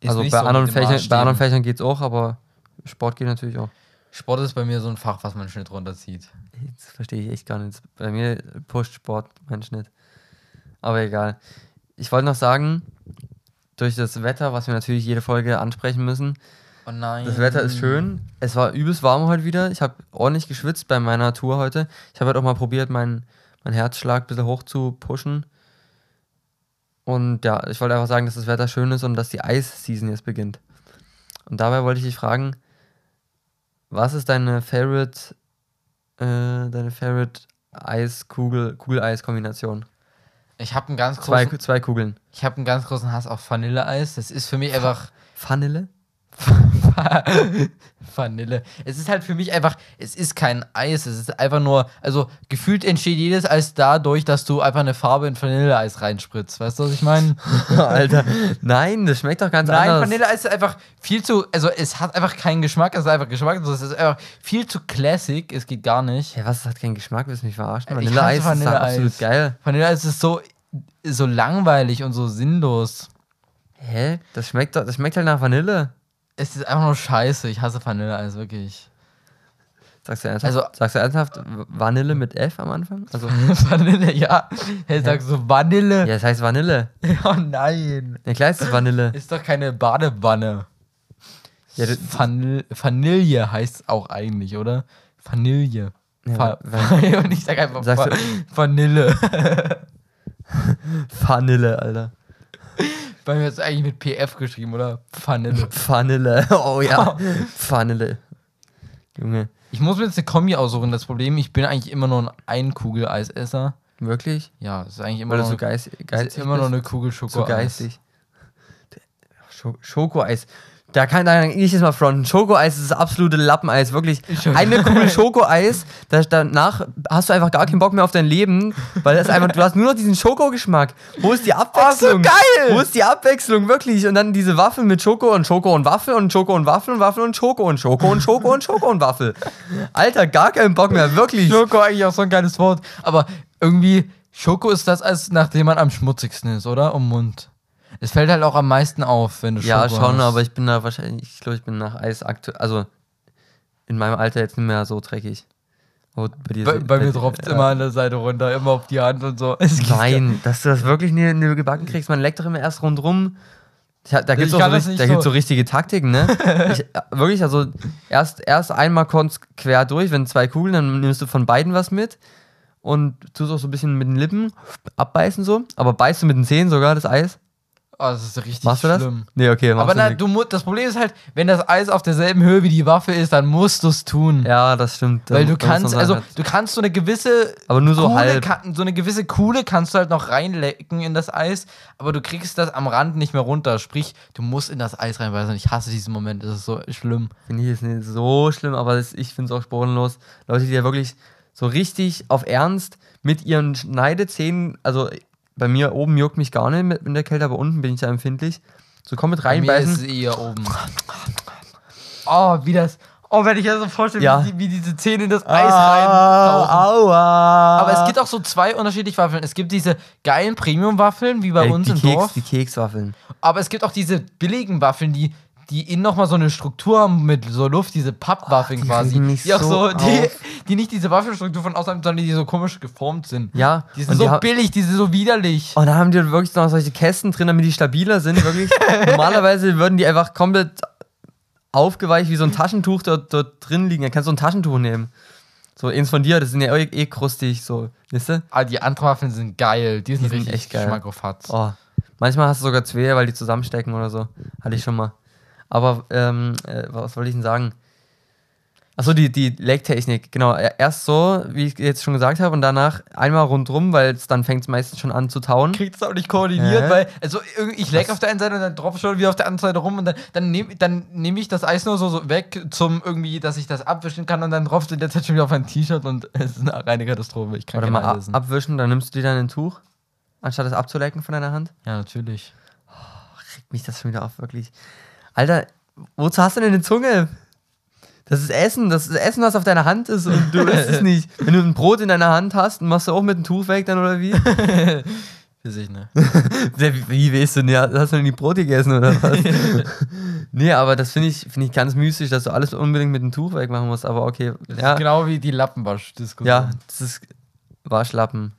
Ist also bei, so anderen Fächern, bei anderen. Fächern geht es auch, aber Sport geht natürlich auch. Sport ist bei mir so ein Fach, was man Schnitt runterzieht. Das verstehe ich echt gar nicht. Bei mir pusht Sport mein Schnitt. Aber egal. Ich wollte noch sagen, durch das Wetter, was wir natürlich jede Folge ansprechen müssen, Oh nein. Das Wetter ist schön. Es war übelst warm heute wieder. Ich habe ordentlich geschwitzt bei meiner Tour heute. Ich habe halt auch mal probiert, meinen mein Herzschlag ein bisschen hoch zu pushen. Und ja, ich wollte einfach sagen, dass das Wetter schön ist und dass die Eisseason jetzt beginnt. Und dabei wollte ich dich fragen, was ist deine Favorite, äh, deine Favorite Eiskugel, Kugel-Eis-Kombination? Ich habe einen ganz Zwei, großen, zwei Kugeln. ich habe einen ganz großen Hass auf Vanilleeis. Das ist für mich einfach Vanille? Vanille. Es ist halt für mich einfach, es ist kein Eis, es ist einfach nur, also gefühlt entsteht jedes Eis dadurch, dass du einfach eine Farbe in Vanilleeis reinspritzt. Weißt du, was ich meine? Alter, nein, das schmeckt doch ganz Nein, anders. Vanilleeis ist einfach viel zu, also es hat einfach keinen Geschmack, es ist einfach geschmacklos, es ist einfach viel zu classic, es geht gar nicht. Ja, was, das hat keinen Geschmack, willst du mich verarschen? Ich Vanilleeis ist absolut geil. Vanilleeis ist so, so langweilig und so sinnlos. Hä? Das schmeckt doch, das schmeckt halt nach Vanille. Es ist einfach nur scheiße, ich hasse Vanilleeis, wirklich. Sagst du ernsthaft? Also- sagst du ernsthaft Vanille mit F am Anfang? Also, Vanille, ja. Hey, sagst du Vanille? ja, es heißt Vanille. Oh nein. Ja, klar ist es Vanille. Ist doch keine Badewanne. Ja, Vanille, Vanille heißt es auch eigentlich, oder? Vanille. Ja, Va und ich sag einfach Vanille. Vanille, Alter. Mir ist es eigentlich mit PF geschrieben, oder? Vanille. Vanille. Oh ja. Vanille. Junge, Ich muss mir jetzt eine Kombi aussuchen. Das Problem, ich bin eigentlich immer nur ein Einkugel-Eisesser. wirklich? Ja, es ist eigentlich immer Weil noch, so geist, es ist immer noch eine Kugel so Schoko. geistig. Scho- Schokoeis. Da kann ich jetzt mal fronten. Schokoeis ist das absolute Lappeneis, wirklich. Eine Kugel Schokoeis, da, danach hast du einfach gar keinen Bock mehr auf dein Leben, weil das einfach, du hast nur noch diesen Schokogeschmack. Wo ist die Abwechslung? geil! Wo ist die Abwechslung, wirklich? Und dann diese Waffel mit Schoko und Schoko und Waffel und Schoko und Waffel und Waffel und Schoko und Schoko und Schoko und Schoko und Waffel. Alter, gar keinen Bock mehr, wirklich. Schoko eigentlich auch so ein geiles Wort. Aber irgendwie, Schoko ist das, als nachdem man am schmutzigsten ist, oder? Um Mund. Es fällt halt auch am meisten auf, wenn du Schoko Ja, schon, hast. aber ich bin da wahrscheinlich, ich glaube, ich bin nach Eis aktuell, also in meinem Alter jetzt nicht mehr so dreckig. Aber bei dir Bei, bei mir tropft es ja. immer an der Seite runter, immer auf die Hand und so. Es Nein, dass du das wirklich nie, nie gebacken kriegst, man leckt doch immer erst rundrum. Ja, da gibt es so, da gibt's so. so richtige Taktiken, ne? ich, äh, wirklich, also erst, erst einmal kurz quer durch, wenn zwei Kugeln, dann nimmst du von beiden was mit und tust auch so ein bisschen mit den Lippen abbeißen so, aber beißt du mit den Zähnen sogar das Eis? Oh, das ist richtig Machst du das? schlimm. Nee, okay, Aber na, du, mu- das Problem ist halt, wenn das Eis auf derselben Höhe wie die Waffe ist, dann musst du es tun. Ja, das stimmt. Weil du kannst, also das- du kannst so eine gewisse Aber nur so Kuhle, halb. kann, so eine gewisse Kuhle kannst du halt noch reinlecken in das Eis, aber du kriegst das am Rand nicht mehr runter. Sprich, du musst in das Eis reinbeißen. Ich hasse diesen Moment, das ist so schlimm. Finde ich jetzt nicht so schlimm, aber das, ich finde es auch spornlos. Leute, die ja wirklich so richtig auf Ernst mit ihren Schneidezähnen, also bei mir oben juckt mich gar nicht mit, in der Kälte, aber unten bin ich da empfindlich. So komm mit Bei mir ist reinbeißen. eher oben. Oh, wie das. Oh, wenn ich mir so vorstelle, Ja. wie, wie diese Zähne in das Eis reintauchen. aua. Aber es gibt auch so zwei unterschiedliche Waffeln. Es gibt diese geilen Premium-Waffeln, wie bei Ey, uns die, im Keks, Dorf. die Kekswaffeln. Aber es gibt auch diese billigen Waffeln, die, die innen nochmal so eine Struktur haben mit so Luft, diese Pappwaffeln Oh, die quasi. Die auch so die, die nicht diese Waffelstruktur von außen haben, sondern die so komisch geformt sind. Ja, Die sind so die billig, die sind so widerlich. Und da haben die wirklich noch solche Kästen drin, damit die stabiler sind, wirklich. Normalerweise würden die einfach komplett aufgeweicht wie so ein Taschentuch dort, dort drin liegen. Dann kannst du ein Taschentuch nehmen. So eins von dir, das sind ja eh, eh krustig, so, weißt du? Aber die anderen Waffeln sind geil. Die sind, sind richtig echt geil. Hatz. Oh. Manchmal hast du sogar zwei, weil die zusammenstecken oder so. Hatte ich schon mal. Aber, ähm, äh, was wollte ich denn sagen? Achso, die, die Leg-Technik, genau. E- Erst so, wie ich jetzt schon gesagt habe, und danach einmal rundrum, weil dann fängt es meistens schon an zu tauen. kriegt es auch nicht koordiniert, Hä? weil also ich Was? auf der einen Seite und dann drauf schon wieder auf der anderen Seite rum und dann, dann nehme dann nehm ich das Eis nur so, so weg zum irgendwie, dass ich das abwischen kann und dann drauf in der Zeit schon wieder auf ein T-Shirt und es ist eine reine Katastrophe. Ich kann Oder mal essen. abwischen, dann nimmst du dir dann ein Tuch, anstatt es abzulecken von deiner Hand. Ja, natürlich. Regt mich das schon wieder auf, wirklich. Alter, wozu hast du denn eine Zunge? Das ist Essen, das ist Essen, was auf deiner Hand ist und du isst es nicht. Wenn du ein Brot in deiner Hand hast, machst du auch mit dem Tuch weg dann oder wie? Für sich, ne? wie, wie weißt du, ne, hast du denn die Brot gegessen oder was? nee, aber das finde ich, find ich ganz mystisch, dass du alles unbedingt mit dem Tuch wegmachen musst, aber okay. Das Ja, ist genau wie die Lappenwasch-Diskussion. ja, das ist Waschlappen.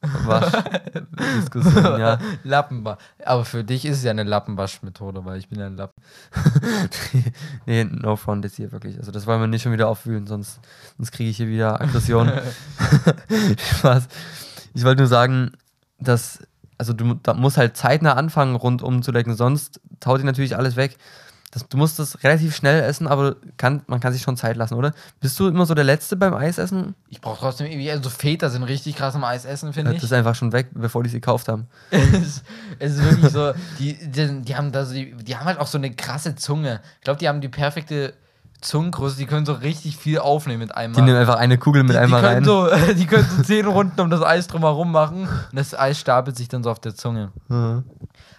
Waschdiskussion, ja. Lappenwasch. Aber für dich ist es ja eine Lappenwaschmethode, weil ich bin ja ein Lappen. nee, no front jetzt hier wirklich. Also das wollen wir nicht schon wieder aufwühlen, sonst, sonst kriege ich hier wieder Aggression. Spaß. Ich wollte nur sagen, dass, also du da musst halt zeitnah anfangen, rundum zu lecken, sonst taut dir natürlich alles weg. Das, du musst das relativ schnell essen, aber kann, man kann sich schon Zeit lassen, oder? Bist du immer so der Letzte beim Eisessen? Ich brauche trotzdem irgendwie, also Väter sind richtig krass am Eisessen, finde Das ich. ist einfach schon weg, bevor die sie gekauft haben. es, es ist wirklich so, die, die, die haben da so, die, die haben halt auch so eine krasse Zunge. Ich glaube, die haben die perfekte Zungengröße, die können so richtig viel aufnehmen mit einmal. Die nehmen einfach eine Kugel mit die, einmal die rein. können So, die können so zehn Runden um das Eis drumherum machen und das Eis stapelt sich dann so auf der Zunge. Ja.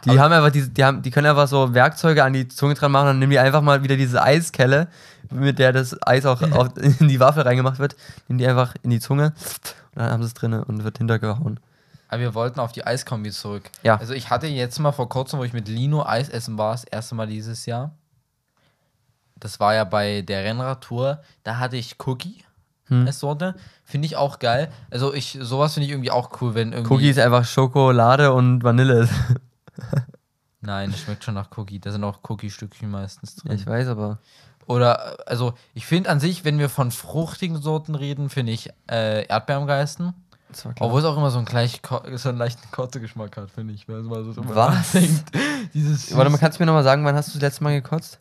Die haben einfach diese, die haben, die können einfach so Werkzeuge an die Zunge dran machen und dann nehmen die einfach mal wieder diese Eiskelle, mit der das Eis auch auf, in die Waffel reingemacht wird, nehmen die einfach in die Zunge und dann haben sie es drin und wird hintergehauen. Aber wir wollten auf die Eiskombi zurück. Ja. Also ich hatte jetzt mal vor kurzem, wo ich mit Lino Eis essen war, das erste Mal dieses Jahr. Das war ja bei der Rennradtour. Da hatte ich Cookie Hm. als Sorte. Finde ich auch geil. Also ich, sowas finde ich irgendwie auch cool, wenn irgendwie. Cookie ist einfach Schokolade und Vanille. Nein, das schmeckt schon nach Cookie. Da sind auch Cookie-Stückchen meistens Ja, drin. ich weiß, aber. Oder, also ich finde an sich, wenn wir von fruchtigen Sorten reden, finde ich äh, Erdbeer am geilsten. Klar. Obwohl es auch immer so einen, gleich, so einen leichten Kotze-Geschmack hat, finde ich. Man so drüber Was? Dieses Warte mal, kannst du mir nochmal sagen, wann hast du das letzte Mal gekotzt?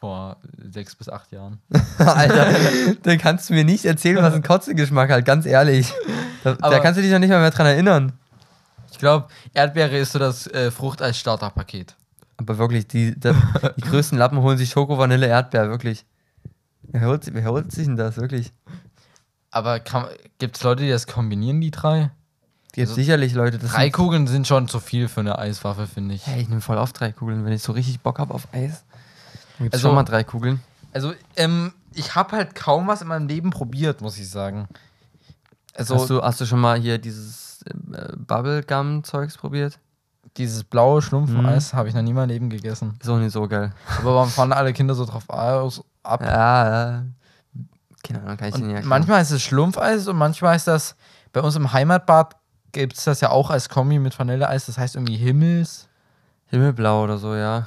Vor sechs bis acht Jahren. Alter, dann kannst du mir nicht erzählen, was ein Kotzegeschmack hat, ganz ehrlich. Da, da kannst du dich noch nicht mal mehr dran erinnern. Ich glaube, Erdbeere ist so das äh, Frucht als Starterpaket. Aber wirklich, die, die, die größten Lappen holen sich Schoko, Vanille, Erdbeer, wirklich. Wer holt, wer holt sich denn das, wirklich? Aber gibt es Leute, die das kombinieren, die drei? Gibt Also, sicherlich Leute, das drei Kugeln sind schon zu viel für eine Eiswaffe, finde ich. Hey, ich nehme voll auf drei Kugeln. Wenn ich so richtig Bock habe auf Eis, gibt's Also- schon mal drei Kugeln. Also, ähm, ich habe halt kaum was in meinem Leben probiert, muss ich sagen. Also, hast, du, hast du schon mal hier dieses äh, Bubblegum-Zeugs probiert? dieses blaue Schlumpfeis habe ich noch nie in meinem Leben gegessen. Ist auch nicht so geil. Aber warum fahren alle Kinder so drauf aus, ab? Ja, ja. Keine Ahnung, kann ich nicht erklären. manchmal ist es Schlumpfeis und manchmal ist das, bei uns im Heimatbad gibt es das ja auch als Kombi mit Vanilleeis, das heißt irgendwie Himmels. Himmelblau oder so, ja.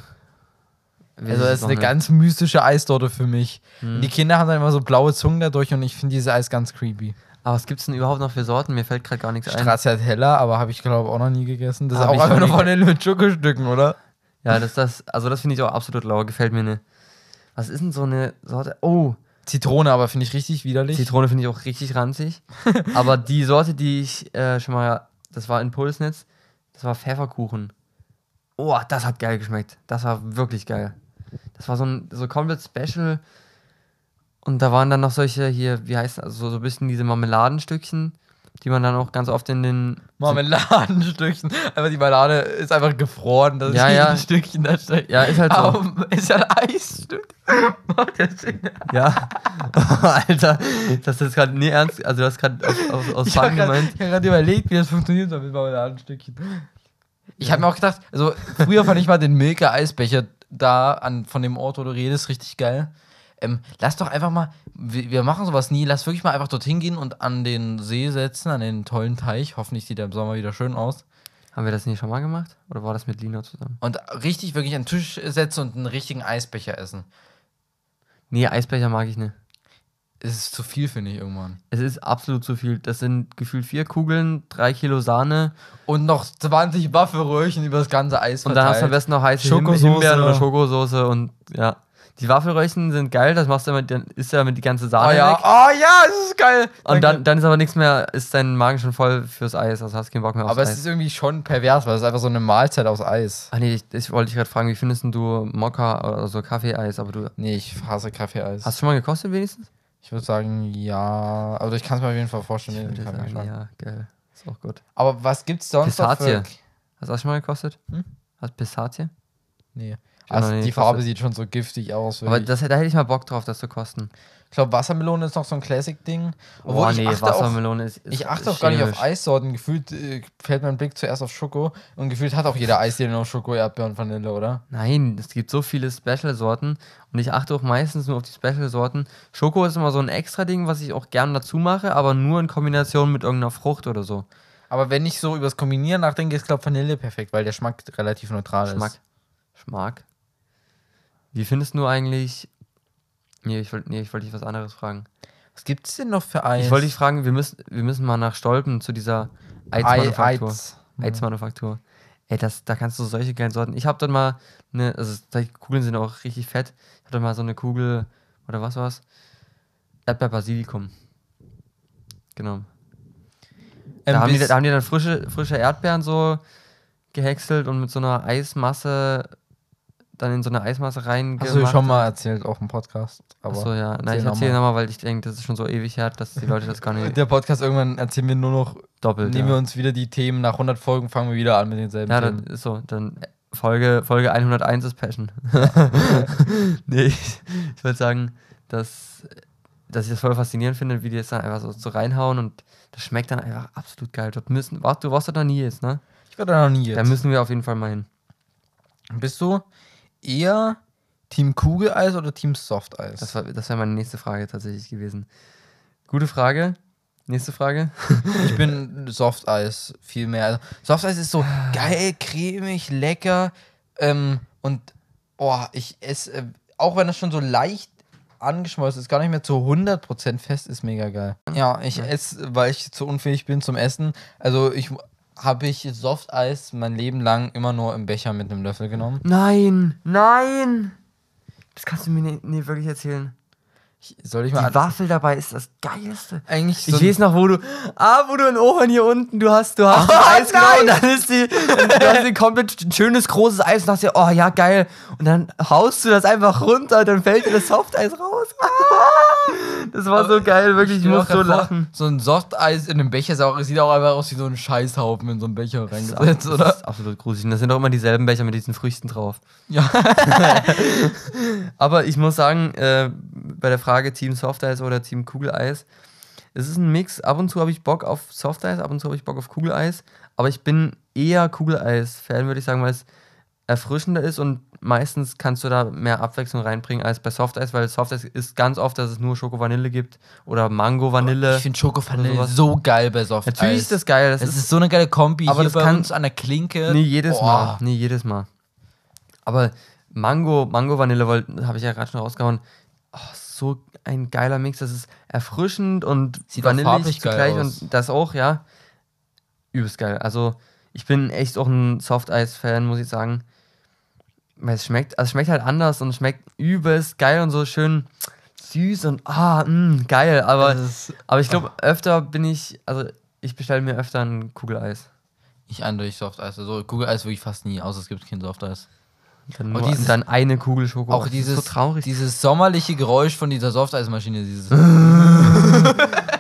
Also das ist eine nicht. ganz mystische Eistorte für mich. Hm. Die Kinder haben dann immer so blaue Zungen dadurch und ich finde dieses Eis ganz creepy. Aber was gibt's denn überhaupt noch für Sorten? Mir fällt gerade gar nichts ein. Stracciatella, aber habe ich glaube auch noch nie gegessen. Das ist Hab auch ich einfach noch nur Vanille mit Schokostücken, oder? Ja, das, das, also das finde ich auch absolut lau, gefällt mir nicht. Was ist denn so eine Sorte? Oh, Zitrone, aber finde ich richtig widerlich. Zitrone finde ich auch richtig ranzig. Aber die Sorte, die ich äh, schon mal, das war in Pulsnitz, das war Pfefferkuchen. Oh, das hat geil geschmeckt. Das war wirklich geil. Das war so ein so komplett special. Und da waren dann noch solche hier, wie heißt das, also so ein bisschen diese Marmeladenstückchen, die man dann auch ganz oft in den. Marmeladenstückchen. Aber die Marmelade ist einfach gefroren. Das Ja, ist ja. ein Stückchen da steckt. Ja, ist halt so. Aber ist ja ein Eisstück. Macht ja Sinn. Ja. Alter, das ist gerade nie ernst. Also, du hast gerade aus, aus, aus Ich habe Fun gerade gemeint. ich hab grad überlegt, wie das funktioniert soll mit Marmeladenstückchen. Ich habe mir auch gedacht, also früher fand ich mal den Milka Eisbecher da an, von dem Ort, wo du redest, richtig geil. Ähm, lass doch einfach mal, wir, wir machen sowas nie, lass wirklich mal einfach dorthin gehen und an den See setzen, an den tollen Teich. Hoffentlich sieht er im Sommer wieder schön aus. Haben wir das nicht schon mal gemacht? Oder war das mit Lina zusammen? Und richtig wirklich an den Tisch setzen und einen richtigen Eisbecher essen. Nee, Eisbecher mag ich nicht. Es ist zu viel, finde ich, irgendwann. Es ist absolut zu viel. Das sind gefühlt vier Kugeln, drei Kilo Sahne Und noch 20 Waffelröhrchen über das ganze Eis und dann hast du am besten noch heiße Schokosoße. Him- Himbeeren oder Schokosoße und ja. Die Waffelröhrchen sind geil, das machst du immer, dann ist ja mit die ganze Sahne Oh ja, weg. oh ja, das ist geil. Und dann, dann ist aber nichts mehr, ist dein Magen schon voll fürs Eis, also hast keinen Bock mehr aufs Aber es Eis. ist irgendwie schon pervers, weil es ist einfach so eine Mahlzeit aus Eis. Ach nee, ich, ich wollte dich gerade fragen, wie findest denn du Mokka oder so Kaffeeeis, aber du Nee, ich hasse Kaffeeeis. hast du schon mal gekostet wenigstens? Ich würde sagen, ja. Also ich kann es mir auf jeden Fall vorstellen. Ich den würde sagen, ja, geil. Ist auch gut. Aber was gibt's sonst noch Pistazie. für... Hast du auch schon mal gekostet? Hm? Hast Pistazie? Nee. Also die Farbe gekostet. sieht schon so giftig aus. Aber das, da hätte ich mal Bock drauf, das zu kosten. ich glaube, Wassermelone ist noch so ein Classic-Ding. Obwohl Boah, ich nee, achte Wassermelone ist, ist ich achte auch gar nicht auf chemisch. Eissorten. Gefühlt äh, fällt mein Blick zuerst auf Schoko. Und gefühlt hat auch jeder Eisdiele noch Schoko, Erdbeer und Vanille, oder? Nein, es gibt so viele Special-Sorten und ich achte auch meistens nur auf die Special-Sorten. Schoko ist immer so ein extra Ding, was ich auch gern dazu mache, aber nur in Kombination mit irgendeiner Frucht oder so. Aber wenn ich so übers Kombinieren nachdenke, ist, glaube ich, Vanille perfekt, weil der Geschmack relativ neutral Geschmack. ist. Geschmack. Wie findest du eigentlich. Nee, ich wollte nee, ich wollte dich was anderes fragen. Was gibt es denn noch für Eis? Ich wollte dich fragen, wir müssen, wir müssen mal nach Stolpen zu dieser Eizmanufaktur. Eiz. Eizmanufaktur. Ey, das, da kannst du solche geilen Sorten. Ich habe dann mal eine, also die Kugeln sind auch richtig fett. Ich hatte mal so eine Kugel, oder was war's? Erdbeer-Basilikum. Genau. Ähm, Da haben, die, da haben die dann frische, frische Erdbeeren so gehäckselt und mit so einer Eismasse dann in so eine Eismasse rein Hast du schon mal erzählt, auch im Podcast. Aber Achso, ja. Nein, ich noch erzähle mal. nochmal, weil ich denke, das ist schon so ewig her, dass die Leute das gar nicht Der Podcast irgendwann erzählen wir nur noch, doppelt. nehmen wir ja. uns wieder die Themen. Nach 100 Folgen fangen wir wieder an mit denselben ja, dann Themen. ist so. Dann Folge, Folge 101 ist Passion. nee, ich, ich wollte sagen, dass, dass ich das voll faszinierend finde, wie die jetzt dann einfach so, so reinhauen und das schmeckt dann einfach absolut geil. Dort müssen, warte, du warst doch da nie jetzt, ne? Ich war da noch nie jetzt. Da müssen wir auf jeden Fall mal hin. Bist du eher Team Kugeleis oder Team Softeis? Das, war- das wäre meine nächste Frage tatsächlich gewesen. Gute Frage. Nächste Frage. Ich bin Softeis viel mehr. Also, Softeis ist so geil, cremig, lecker ähm, und oh, ich esse, äh, auch wenn es schon so leicht angeschmolzen ist, gar nicht mehr zu 100% fest, ist mega geil. Ja, ich esse, weil ich zu unfähig bin zum Essen. Also ich habe ich Softeis mein Leben lang immer nur im Becher mit einem Löffel genommen. Nein, nein. Das kannst du mir nicht, nicht wirklich erzählen. Ich, soll ich Die mal Waffel dabei ist das Geilste. eigentlich Ich so weiß noch, wo du. Ah, wo du in Ohren hier unten, du hast, du hast das Eis genommen und dann ist die. Du hast ein komplett schönes großes Eis und dachtest dir, oh ja, geil. Und dann haust du das einfach runter und dann fällt dir das Softeis raus. Ah, das war so geil, wirklich, ich muss so lachen. So ein Softeis in einem Becher sieht auch einfach aus wie so ein Scheißhaufen in so einen Becher Das ist, reingesetzt, das oder? ist absolut gruselig. Und das sind doch immer dieselben Becher mit diesen Früchten drauf. Ja. Aber ich muss sagen, äh, bei der Frage Team Softeis oder Team Kugeleis, es ist ein Mix. Ab und zu habe ich Bock auf Softeis, ab und zu habe ich Bock auf Kugeleis. Aber ich bin eher Kugeleis-Fan, würde ich sagen, weil es erfrischender ist und meistens kannst du da mehr Abwechslung reinbringen als bei Softeis, weil Softeis ist ganz oft, dass es nur Schoko-Vanille gibt oder Mango-Vanille. Ich finde Schoko-Vanille so geil bei Softeis. Natürlich ist das geil. Das Das ist, ist so eine geile Kombi Aber hier das kann- uns an der Klinke. Nee, jedes Boah. Mal. Nee, jedes Mal. Aber Mango, Mango Vanille habe ich ja gerade schon rausgehauen. So ein geiler Mix. Das ist erfrischend und Sieht vanillig zugleich aus. und das auch, ja. Übelst geil. Also, ich bin echt auch ein Soft-Eis-Fan, muss ich sagen. Weil es schmeckt, also es schmeckt halt anders und es schmeckt übelst geil und so schön süß und ah, mh, geil. Aber, ist- aber ich glaube, öfter bin ich, also ich bestelle mir öfter ein Kugeleis. Ich eindeutig Softeis. Also Kugeleis wirklich fast nie, außer es gibt kein Softeis. Dann, nur, dieses- dann eine Kugel Schoko. Auch dieses, so traurig. dieses sommerliche Geräusch von dieser Softeismaschine, dieses.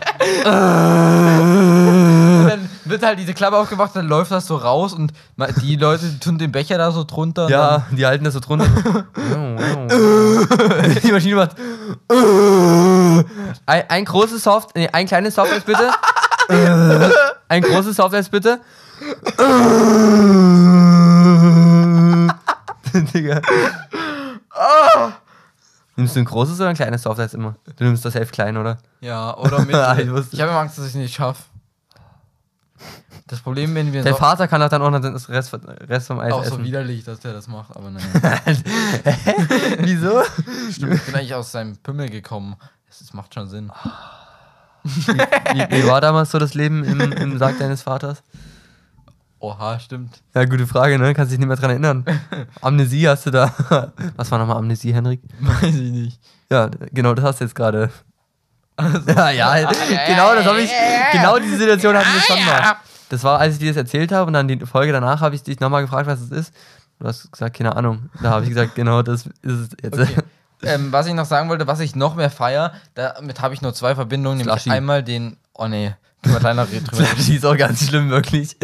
Und dann wird halt diese Klappe aufgemacht, dann läuft das so raus und die Leute tun den Becher da so drunter. ja, die halten das so drunter. die Maschine macht. ein, ein großes Soft, nee, ein kleines Softeis bitte. ein großes Softeis bitte. Digga. Nimmst du ein großes oder ein kleines Softeis immer? Du nimmst das elf klein, oder? Ja, oder mit. Ich wusste- ich habe immer Angst, dass ich es nicht schaffe. Das Problem, wenn wir Der so, Vater kann doch dann auch noch den Rest, Rest vom Eis auch so essen. widerlich, dass der das macht, aber nein. Wieso? Stimmt, ich bin eigentlich aus seinem Pimmel gekommen. Das, das macht schon Sinn. Wie, wie war damals so das Leben im, im Sarg deines Vaters? Oha, stimmt. Ja, gute Frage, ne? Kannst dich nicht mehr dran erinnern. Amnesie hast du da. Was war nochmal Amnesie, Henrik? Weiß ich nicht. Ja, genau, das hast du jetzt gerade. Ja, ja, genau, das habe ich. Genau diese Situation hatten wir schon mal. Das war, als ich dir das erzählt habe und dann die Folge danach habe ich dich nochmal gefragt, was es ist. Du hast gesagt, keine Ahnung. Da habe ich gesagt, genau, das ist es jetzt. Okay. ähm, was ich noch sagen wollte, was ich noch mehr feier, damit habe ich nur zwei Verbindungen, nämlich Slushy. einmal den Oh nee, können wir gleich noch drüber reden. Die ist auch ganz schlimm, wirklich.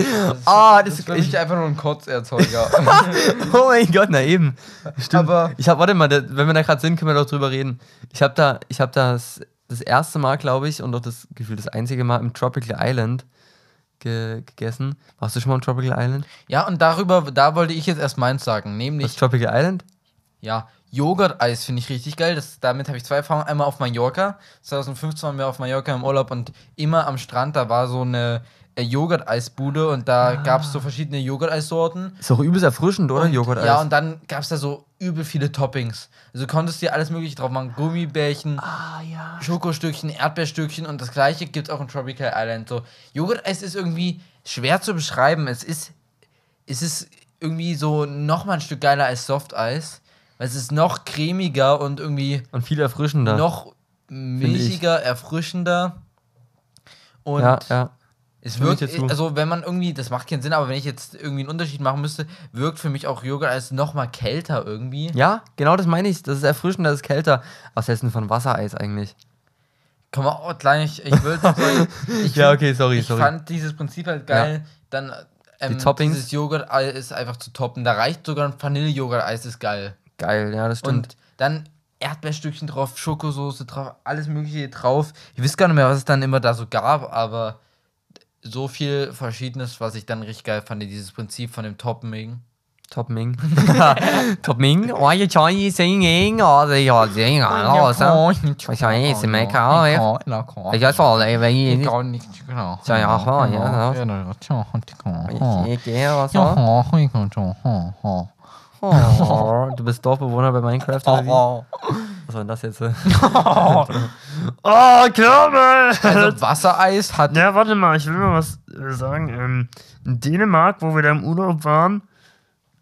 Ah, das ist für mich einfach nur ein Kotzerzeuger. Oh mein Gott, na eben. Stimmt. Aber- ich habe, warte mal, da, wenn wir da gerade sind, können wir doch drüber reden. Ich habe da, ich habe das das erste Mal, glaube ich, und auch das Gefühl das einzige Mal im Tropical Island ge gegessen. Warst du schon mal im Tropical Island? ja, und darüber, da wollte ich jetzt erst meins sagen, Was nämlich, ist Tropical Island? ja, Joghurt-Eis finde ich richtig geil. Das, damit habe ich zwei Erfahrungen. Einmal auf Mallorca. 2015 waren wir auf Mallorca im Urlaub und immer am Strand, da war so eine äh, Joghurt-Eisbude und da gab es so verschiedene Joghurt-Eissorten. Ist auch übelst erfrischend, oder? Und, Joghurt-Eis. Ja, und dann gab es da so übel viele Toppings. Also du konntest dir alles mögliche drauf machen. Gummibärchen, ah, ja. Schokostückchen, Erdbeerstückchen und das gleiche gibt es auch in Tropical Island. So, Joghurt-Eis ist irgendwie schwer zu beschreiben. Es ist, es ist irgendwie so nochmal ein Stück geiler als Softeis. Es ist noch cremiger und irgendwie Und viel erfrischender. noch milchiger, erfrischender. Und ja, ja. es wirkt, also wenn man irgendwie, das macht keinen Sinn, aber wenn ich jetzt irgendwie einen Unterschied machen müsste, wirkt für mich auch Joghurt als nochmal kälter irgendwie. Ja, genau das meine ich. Das ist erfrischender, das ist kälter. Was hältst du denn von Wassereis eigentlich? Kann man auch gleich, ich will ich, Ja, okay, sorry, ich sorry. fand dieses Prinzip halt geil. Dann ähm, Die Toppings. dieses Joghurt-Eis ist einfach zu toppen. Da reicht sogar ein Vanille-Joghurt-Eis, ist geil. Geil, ja, das stimmt. Und dann Erdbeerstückchen drauf, Schokosoße drauf, alles mögliche drauf. Ich weiß gar nicht mehr, was es dann immer da so gab, aber so viel Verschiedenes, was ich dann richtig geil fand, dieses Prinzip von dem Topping. Top Ming. Top Ming. Oh, you Chinese singing. Oh, they are singing. Oh, so. Ich nicht, Mecca, ja. Ich weiß auch, ey, wenn ich. Nicht, genau. Ja, ja, ja, ja. Ich gehe, was so. Oh, du bist Dorfbewohner bei Minecraft oder wie? Was war denn das jetzt? Oh, Körbe! Also Wassereis hat Ja, warte mal, ich will mal was äh, sagen. Ähm, in Dänemark, wo wir da im Urlaub waren,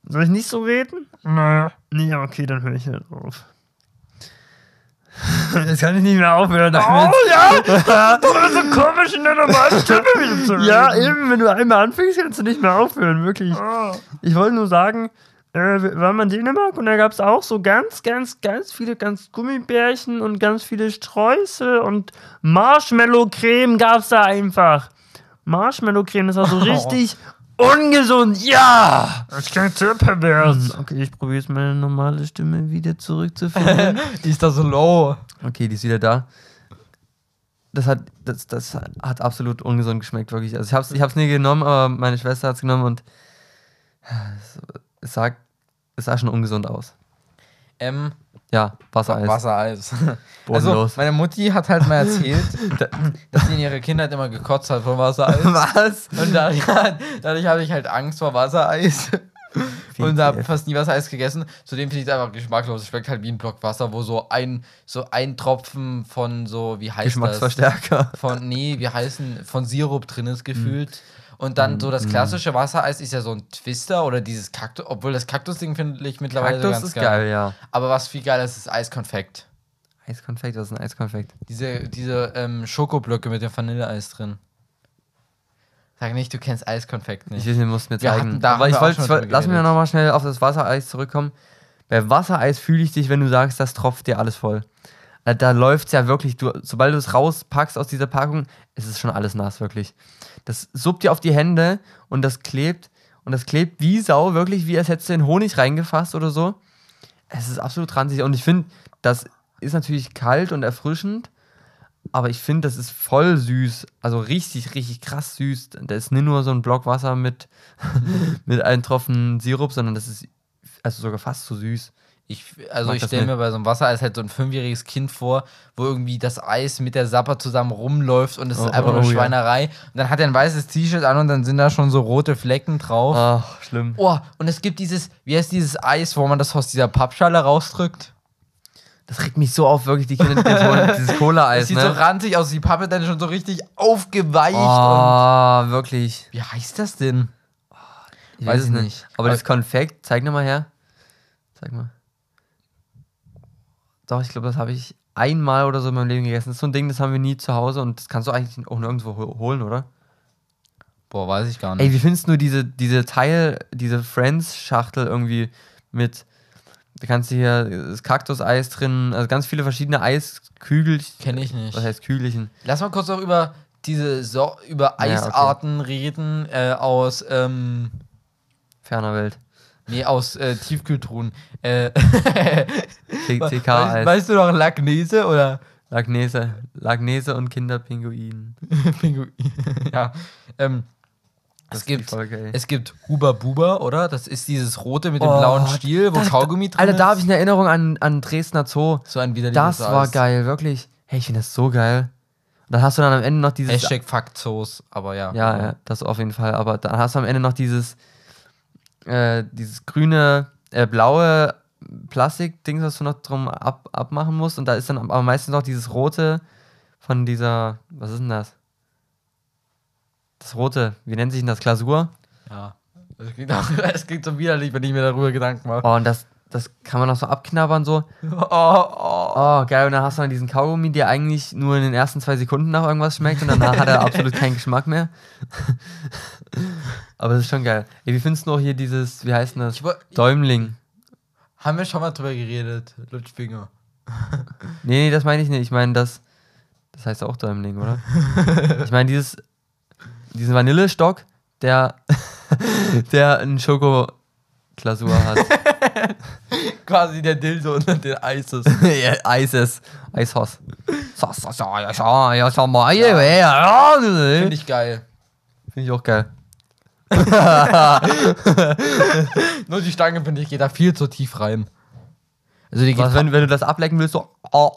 soll ich nicht so reden? Naja. Nee, okay, dann höre ich halt auf. Jetzt kann ich nicht mehr aufhören Oh ja! Du bist so komisch in der normalen Stimme wieder zu reden. Ja, eben, wenn du einmal anfängst, kannst du nicht mehr aufhören, wirklich. Oh. Ich wollte nur sagen, äh, waren mal in Dänemark und da gab es auch so ganz, ganz, ganz viele ganz Gummibärchen und ganz viele Streusel und Marshmallow-Creme gab es da einfach. Marshmallow-Creme, das war so richtig ungesund, ja! Das klingt sehr pervers. Okay, ich probiere jetzt meine normale Stimme wieder zurückzufinden. die ist da so low. okay, die ist wieder da. Das hat, das, das hat absolut ungesund geschmeckt, wirklich. Also ich hab's, ich hab's nie genommen, aber meine Schwester hat's genommen und es, sah, es sah schon ungesund aus. Ähm, Ja, Wassereis. Wassereis. Also, meine Mutti hat halt mal erzählt, dass sie in ihrer Kindheit immer gekotzt hat von Wassereis. Was? Und dadurch, dadurch hatte ich halt Angst vor Wassereis. Und habe fast nie Wassereis gegessen. Zudem finde ich es einfach geschmacklos. Es schmeckt halt wie ein Block Wasser, wo so ein, so ein Tropfen von so, wie heißt das? Geschmacksverstärker. Von, nee, wie heißen, von Sirup drin ist gefühlt. Und dann so Mm, das klassische Wassereis ist ja so ein Twister oder dieses Kaktus, obwohl das Kaktus-Ding finde ich mittlerweile Kaktus ganz ist geil. geil, ja. Aber was viel geiler ist, ist Eiskonfekt. Eiskonfekt, was ist ein Eiskonfekt? Diese, diese ähm, Schokoblöcke mit dem Vanilleeis drin. Sag nicht, du kennst Eiskonfekt Ich nicht. will, du musst mir zeigen. hatten- da Aber ich wollte, ich lass mich nochmal schnell auf das Wassereis zurückkommen. Bei Wassereis fühle ich dich, wenn du sagst, das tropft dir alles voll. Da, da läuft es ja wirklich, du, sobald du es rauspackst aus dieser Packung, ist es schon alles nass, wirklich. Das suppt dir auf die Hände und das klebt. Und das klebt wie Sau, wirklich, wie als hättest du in Honig reingefasst oder so. Es ist absolut ranzig. Und ich finde, das ist natürlich kalt und erfrischend. Aber ich finde, das ist voll süß. Also richtig, richtig krass süß. Da ist nicht nur so ein Block Wasser mit, mit einem Tropfen Sirup, sondern das ist also sogar fast so süß. Ich, also Mag ich stelle mir bei so einem Wassereis halt so ein fünfjähriges Kind vor, wo irgendwie das Eis mit der Sapper zusammen rumläuft und es Oh, ist einfach oh, nur oh, ja. Schweinerei. Und dann hat er ein weißes T-Shirt an und dann sind da schon so rote Flecken drauf. Ach, schlimm. Oh, und es gibt dieses, wie heißt dieses Eis, wo man das aus dieser Pappschale rausdrückt? Das regt mich so auf, wirklich, die Kinder, dieses, dieses Cola-Eis, Das sieht so ne? ranzig aus, die Pappe dann schon so richtig aufgeweicht. Und Oh, wirklich. wie heißt das denn? Ich Weiß weiß es es nicht. nicht. Aber Aber- das Konfekt, zeig nochmal her. Zeig mal. Doch, ich glaube, das habe ich einmal oder so in meinem Leben gegessen. Das ist so ein Ding, das haben wir nie zu Hause und das kannst du eigentlich auch nirgendwo hol- holen, oder? Boah, weiß ich gar nicht. Ey, wie findest du diese, diese Teil, diese Friends-Schachtel irgendwie mit, da kannst du hier das Kaktuseis drin, also ganz viele verschiedene Eiskügelchen. Kenne ich nicht. Was heißt Kügelchen? Lass mal kurz noch über diese so über Ja, okay. Eisarten reden äh, aus, ähm, Ferner Welt. Nee, aus äh, Tiefkühltruhen. Äh, T- weißt, weißt du noch Lagnese oder Lagnese. Lagnese und Kinderpinguin. Pinguin? ja. Ähm, Das es gibt, Folge, es gibt Huba Buba, oder? Das ist dieses rote mit dem Oh, blauen Stiel, wo das- Kaugummi drin Alter, ist. da habe ich eine Erinnerung an, an Dresdner Zoo. so ein widerliches Das war Eis. geil, wirklich. Hey, ich finde das so geil. Und dann hast du dann am Ende noch dieses. Hashtag Fuckzoos, aber ja. Ja, ja, das auf jeden Fall. Aber dann hast du am Ende noch dieses, äh, dieses grüne, äh, blaue Plastik-Ding, was du noch drum ab, abmachen musst. Und da ist dann aber meistens noch dieses rote von dieser, was ist denn das? Das rote, wie nennt sich denn das? Glasur? Ja. Es klingt, auch, es klingt so widerlich, wenn ich mir darüber Gedanken mache. Oh, und das, das kann man noch so abknabbern, so. Oh, oh. Oh, geil. Und dann hast du dann diesen Kaugummi, der eigentlich nur in den ersten zwei Sekunden nach irgendwas schmeckt und danach hat er absolut keinen Geschmack mehr. Aber das ist schon geil. Ey, wie findest du noch hier dieses, wie heißt denn das? Däumling. Haben wir schon mal drüber geredet, Lutschfinger. Nee, nee, das meine ich nicht. Ich meine, das, das heißt auch Däumling, oder? ich meine, dieses, diesen Vanillestock, der, der ein Schokoglasur hat. Quasi der Dildo unter den Eises. Eises. Ja, Finde ich geil. Finde ich auch geil. Nur die Stange, finde ich, geht da viel zu tief rein. Also die geht Was, wenn, wenn du das ablecken willst, so, oh,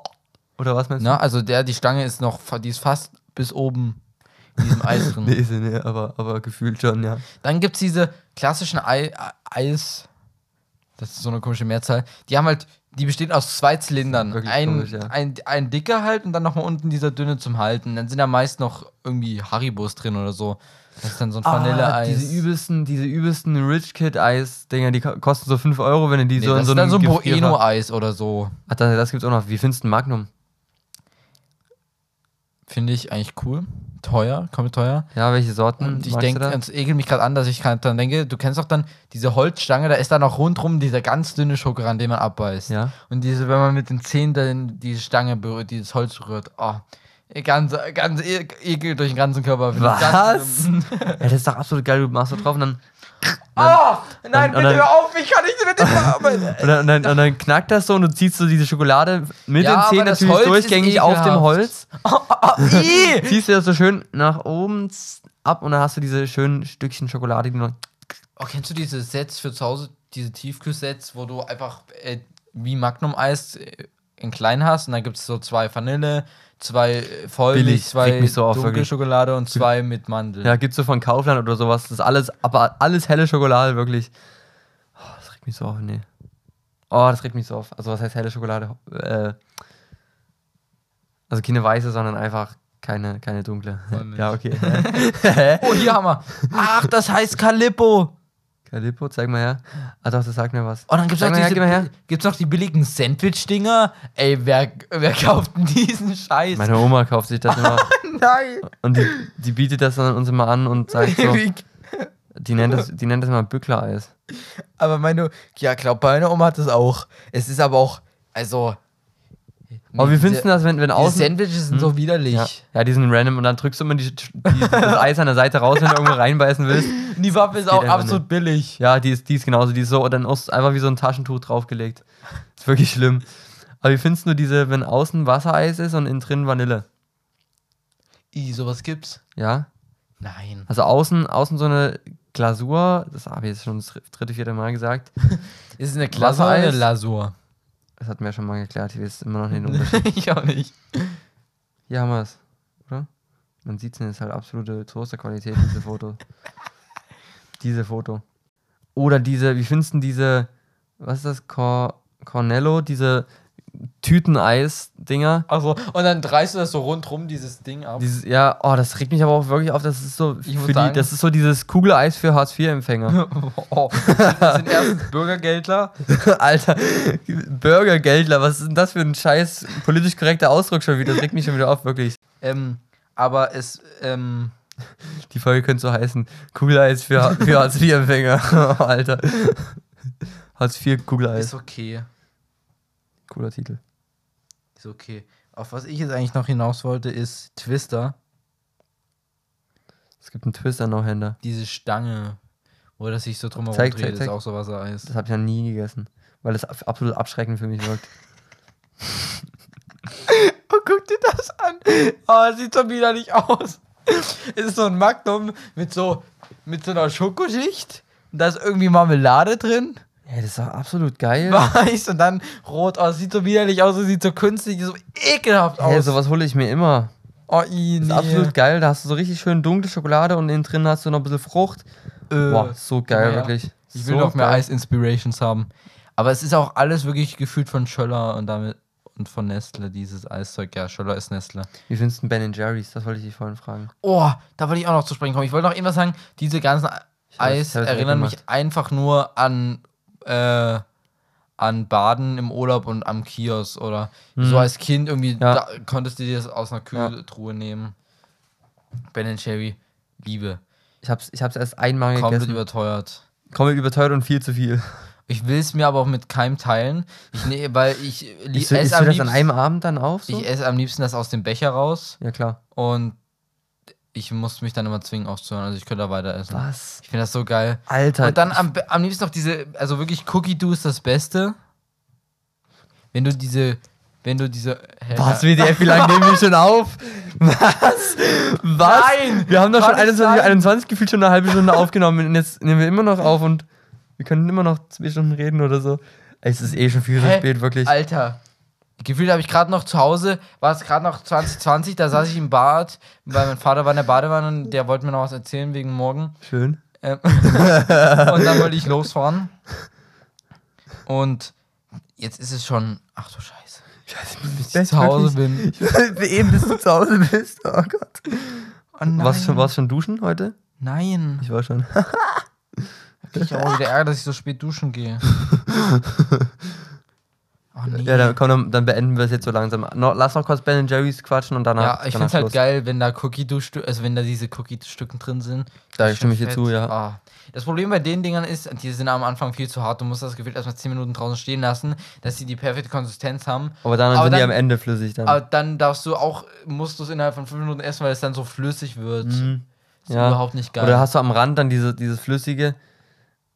oder was meinst du? Na, also der, die Stange ist noch, die ist fast bis oben in diesem Eis drin. Nee, ist sie nicht, aber, aber gefühlt schon, ja. Dann gibt es diese klassischen Ei, Eis, das ist so eine komische Mehrzahl, die haben halt, die bestehen aus zwei Zylindern. Ein, komisch, ja. ein, ein dicker halt und dann nochmal unten dieser dünne zum Halten. Dann sind da meist noch irgendwie Haribos drin oder so. Das ist dann so ein Vanilleeis. Ah, diese übelsten, diese übelsten Rich Kid Eis-Dinger, die ko- kosten so 5 Euro, wenn du die nee, so das in so ist dann einem so ein Bueno-Eis oder so. Ach, das, das gibt's auch noch. Wie findest du ein Magnum? Finde ich eigentlich cool. Teuer, kommt teuer. Ja, welche Sorten? Und ich denke, es ekelt mich gerade an, dass ich dann denke, du kennst doch dann diese Holzstange, da ist dann noch rundrum dieser ganz dünne Schokoran, den man abbeißt. Ja. Und diese, wenn man mit den Zähnen dann diese Stange berührt, dieses Holz rührt, oh, ganz, ganz e ekel durch den ganzen Körper. Was? Ja, das ist doch absolut geil. Du machst da drauf und dann, oh, nein, und bitte dann- hör auf, ich kann nicht mit dem und dann, und dann, und dann knackt das so und du ziehst so diese Schokolade mit Ja, den Zähnen natürlich Holz durchgängig auf dem. Holz. Ih! Ziehst du das so schön nach oben ab und dann hast du diese schönen Stückchen Schokolade, die noch. Oh, kennst du diese Sets für zu Hause, diese Tiefkühlsets, wo du einfach äh, wie Magnum-Eis äh, in klein hast und dann gibt es so zwei Vanille, zwei äh, Vollmilch, Billig, zwei so auf, dunkle wirklich. Schokolade und zwei mit Mandel. Ja, gibt's so von Kaufland oder sowas. Das ist alles, aber alles helle Schokolade, wirklich. Oh, das regt mich so auf, nee. Oh, das regt mich so auf. Also, was heißt helle Schokolade? Äh, also keine weiße, sondern einfach keine, keine dunkle. Ja, okay. Oh, hier haben wir. Ach, das heißt Calippo. Calippo, zeig mal her. Ah, doch, das sagt mir was. Und dann gibt's her, diese, her. gibt's noch die billigen Sandwich-Dinger. Ey, wer, wer kauft denn diesen Scheiß? Meine Oma kauft sich das immer Nein. und die, die bietet das dann uns immer an und sagt so, die nennt das, die nennt das immer Bücklereis. aber meine, ja, glaub, meine Oma hat das auch. Es ist aber auch, also. Aber wie findest du das, wenn, wenn außen... Sandwiches sind so widerlich. Ja, ja, die sind random und dann drückst du immer die, die, das Eis an der Seite raus, wenn du irgendwo reinbeißen willst. Und Die Waffe ist auch absolut billig. Ja, die ist, die ist genauso, die ist so, und dann ist einfach wie so ein Taschentuch draufgelegt. Ist wirklich schlimm. Aber wie findest du diese, wenn außen Wassereis ist und innen drin Vanille? I, sowas gibt's? Ja? Nein. Also außen, außen so eine Glasur, das habe ich jetzt schon das dritte, vierte Mal gesagt. Ist es eine Klasse oder eine? Lasur? Das hatten wir ja schon mal geklärt, ich weiß immer noch nicht Unterschied. ich auch nicht. Hier haben wir es, oder? Man sieht es, ist halt absolute Toasterqualität, diese Foto. diese Foto. Oder diese, wie findest du diese, was ist das, Cor Cornello, diese Tüteneis-Dinger? Also, und dann dreist du das so rundrum, dieses Ding ab. Dieses, ja, oh, das regt mich aber auch wirklich auf, das ist so, Ich für die, sagen- das ist so dieses Kugeleis für Hartz-IV-Empfänger. oh, das sind erstens Bürgergeldler. Alter, Burgergeldler, was ist denn das für ein scheiß politisch korrekter Ausdruck schon wieder? Das regt mich schon wieder auf, wirklich. Ähm, aber es, ähm, Die Folge könnte so heißen: Kugeleis für, für Hartz-IV-Empfänger. Alter. Hartz-IV-Kugeleis. ist okay. Cooler Titel. Ist okay. Auf was ich jetzt eigentlich noch hinaus wollte, ist Twister. Es gibt einen Twister noch Händer. Diese Stange, wo das sich so drumherum Zeig, dreht, zeig, zeig. ist auch so Wassereis. Das habe ich ja nie gegessen, weil das ab- absolut abschreckend für mich wirkt. Oh, guck dir das an. Oh, es sieht so widerlich aus. Es ist so ein Magnum mit so, mit so einer Schokoschicht. Und da ist irgendwie Marmelade drin. Ja, das ist doch absolut geil. Weiß und dann rot. Oh, es sieht so widerlich aus. Es sieht so künstlich, so ekelhaft aus. sowas hole ich mir immer. oh, i, Das nee. ist absolut geil. Da hast du so richtig schön dunkle Schokolade und innen drin hast du noch ein bisschen Frucht. Äh, Boah, so geil, ja. wirklich. Ich will so noch mehr. Eis-Inspirations haben. Aber es ist auch alles wirklich gefühlt von Schöller und damit und von Nestle, dieses Eiszeug. Ja, Schöller ist Nestle. Wie findest du Ben Jerry's? Das wollte ich dich vorhin fragen. Oh, da wollte ich auch noch zu sprechen kommen. Ich wollte noch irgendwas sagen. Diese ganzen Eis erinnern mich einfach nur an, äh, an Baden im Urlaub und am Kiosk. Oder so als Kind irgendwie, Mhm. Ja. da konntest du dir das aus einer Kühltruhe nehmen. Ben Cherry, Liebe. Ich hab's, ich hab's erst einmal Komplett gegessen. überteuert. Komplett überteuert und viel zu viel. Ich will es mir aber auch mit keinem teilen. Ich, ne, weil ich, du, esse am du das an liebsten- einem Abend dann auf? So? Ich esse am liebsten das aus dem Becher raus ja, klar. und ich muss mich dann immer zwingen aufzuhören. Also ich könnte da weiter essen. Was? Ich finde das so geil. Alter. Und dann am, am liebsten noch diese, also wirklich Cookie Dough ist das Beste. Wenn du diese, wenn du diese. Hä, Was. WDF, wie lange nehmen wir schon auf? Was? Was? Nein! Wir haben doch schon Kann nicht 21, sein. 21 gefühlt schon eine halbe Stunde aufgenommen und jetzt nehmen wir immer noch auf und wir können immer noch zwei Stunden reden oder so. Es ist eh schon viel zu spät, wirklich. Alter. Gefühlt habe ich gerade noch zu Hause, war es gerade noch 2020, da saß ich im Bad, weil mein Vater war in der Badewanne und der wollte mir noch was erzählen wegen morgen. Schön. Ähm, und dann wollte ich losfahren. Und jetzt ist es schon. Ach du Scheiße. Scheiße, ich Bis ich zu Hause bin. Eben bis du zu Hause bist. Oh Gott. Oh. Warst du schon, warst du schon duschen heute? Nein. Ich war schon. Ich habe auch wieder Ärger, dass ich so spät duschen gehe. Oh nee. Ja, dann, komm, dann, dann beenden wir es jetzt so langsam. No, lass noch kurz Ben Jerry's quatschen und danach. Ja, ich finde es halt geil, wenn da Cookie also wenn da diese Cookie-Stücken drin sind. Da stimme ich dir zu, ja. Ah. Das Problem bei den Dingern ist, die sind am Anfang viel zu hart. Du musst das Gefühl erstmal 10 Minuten draußen stehen lassen, dass sie die perfekte Konsistenz haben. Aber dann Aber sind die dann- am Ende flüssig dann. Aber dann darfst du auch, musst du es innerhalb von 5 Minuten essen, weil es dann so flüssig wird. Mhm. Ist überhaupt nicht geil. Oder hast du am Rand dann diese, dieses Flüssige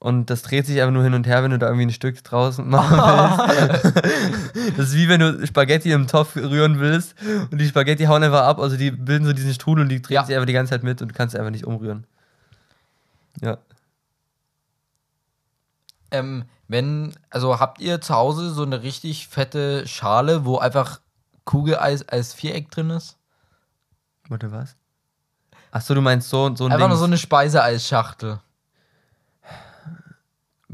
und das dreht sich einfach nur hin und her, wenn du da irgendwie ein Stück draußen machen willst. das ist wie wenn du Spaghetti im Topf rühren willst und die Spaghetti hauen einfach ab, also die bilden so diesen Strudel und die drehen Ja. sich einfach die ganze Zeit mit und du kannst sie einfach nicht umrühren. Ja. Ähm, wenn, also habt ihr zu Hause so eine richtig fette Schale, wo einfach Kugeleis als Viereck drin ist? Warte, was? Achso, du meinst so, so ein Einfach nur Ding. so eine Speiseeisschachtel.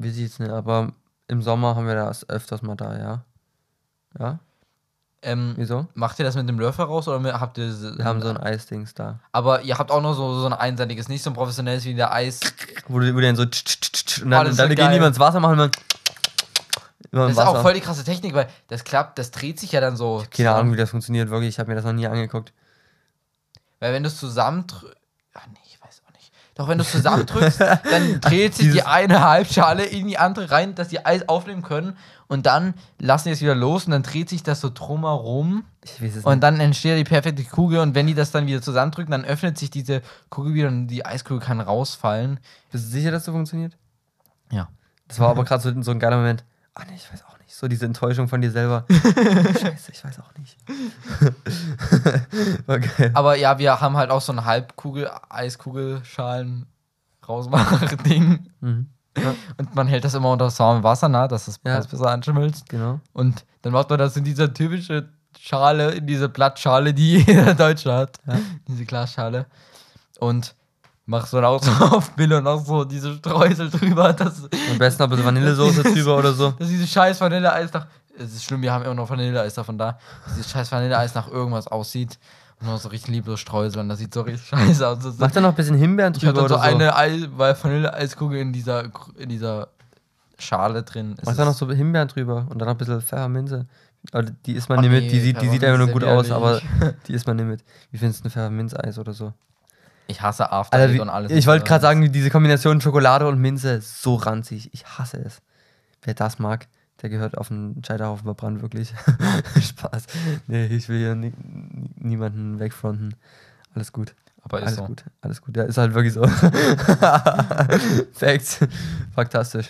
Ich jetzt nicht, aber im Sommer haben wir das öfters mal da, ja. Ja? Ähm, Wieso? macht ihr das mit dem Löffel raus oder habt ihr. Wir haben so ein Eisdings da. Aber ihr habt auch noch so, so ein einseitiges, nicht so ein professionelles wie der Eis. Wo du, wo du dann so tsch, tsch, tsch, tsch, und Oh, dann, ist dann so gehen die mal ins Wasser machen immer Das ist auch voll die krasse Technik, weil das klappt, das dreht sich ja dann so. Keine zusammen. Ahnung, wie das funktioniert, wirklich. Ich habe mir das noch nie angeguckt. Weil wenn du es zusammendrückst. Ach nee, ich weiß. Doch wenn du es zusammendrückst, dann dreht sich die eine Halbschale in die andere rein, dass die Eis aufnehmen können. Und dann lassen die es wieder los und dann dreht sich das so drumherum. Ich weiß es Und nicht. dann entsteht die perfekte Kugel. Und wenn die das dann wieder zusammendrücken, dann öffnet sich diese Kugel wieder und die Eiskugel kann rausfallen. Bist du sicher, dass das funktioniert? Ja. Das war aber gerade so, so ein geiler Moment. Ah, nee, ich weiß auch nicht. So diese Enttäuschung von dir selber. Scheiße, ich weiß auch nicht. okay. Aber ja, wir haben halt auch so ein Halbkugel, Eiskugelschalen rausmachen-Ding. Mhm. Und man hält das immer unter warme Wasser, na, dass das Ja. Besser anschmilzt. Genau. Und dann macht man das in dieser typische Schale, in diese Blattschale, die jeder Deutsche hat. Ja. Diese Glasschale. Und machst du dann auch so auf Bill und auch so diese Streusel drüber, dass, Am besten noch ein bisschen Vanillesoße drüber oder so. dass dieses scheiß Vanilleeis nach. Es ist schlimm, wir haben immer noch Vanilleeis davon da. Dass dieses scheiß Vanilleeis nach irgendwas aussieht. Und noch so richtig lieblos streuseln. Das sieht so richtig scheiße aus. Das ist- Mach da noch ein bisschen Himbeeren ich hab drüber dann so oder so. eine Ei, weil Vanilleeiskugel in dieser, in dieser Schale drin. Es Mach da noch ist- so Himbeeren drüber und dann noch ein bisschen Pfefferminze. Aber die isst man Oh nicht mit, nee, die sieht, die sieht einfach nur gut aus, ist aber die isst man nicht mit. Wie findest du ein Pfefferminzeis oder so? Ich hasse After wie, und alles. ich wollte gerade sagen, diese Kombination Schokolade und Minze ist so ranzig. Ich hasse es. Wer das mag, der gehört auf den Scheiterhaufen verbrannt, wirklich. Spaß. Nee, ich will hier ni niemanden wegfronten. Alles gut. Aber ist Alles so. gut, alles gut. Ja, ist halt wirklich so. Facts. Faktastisch.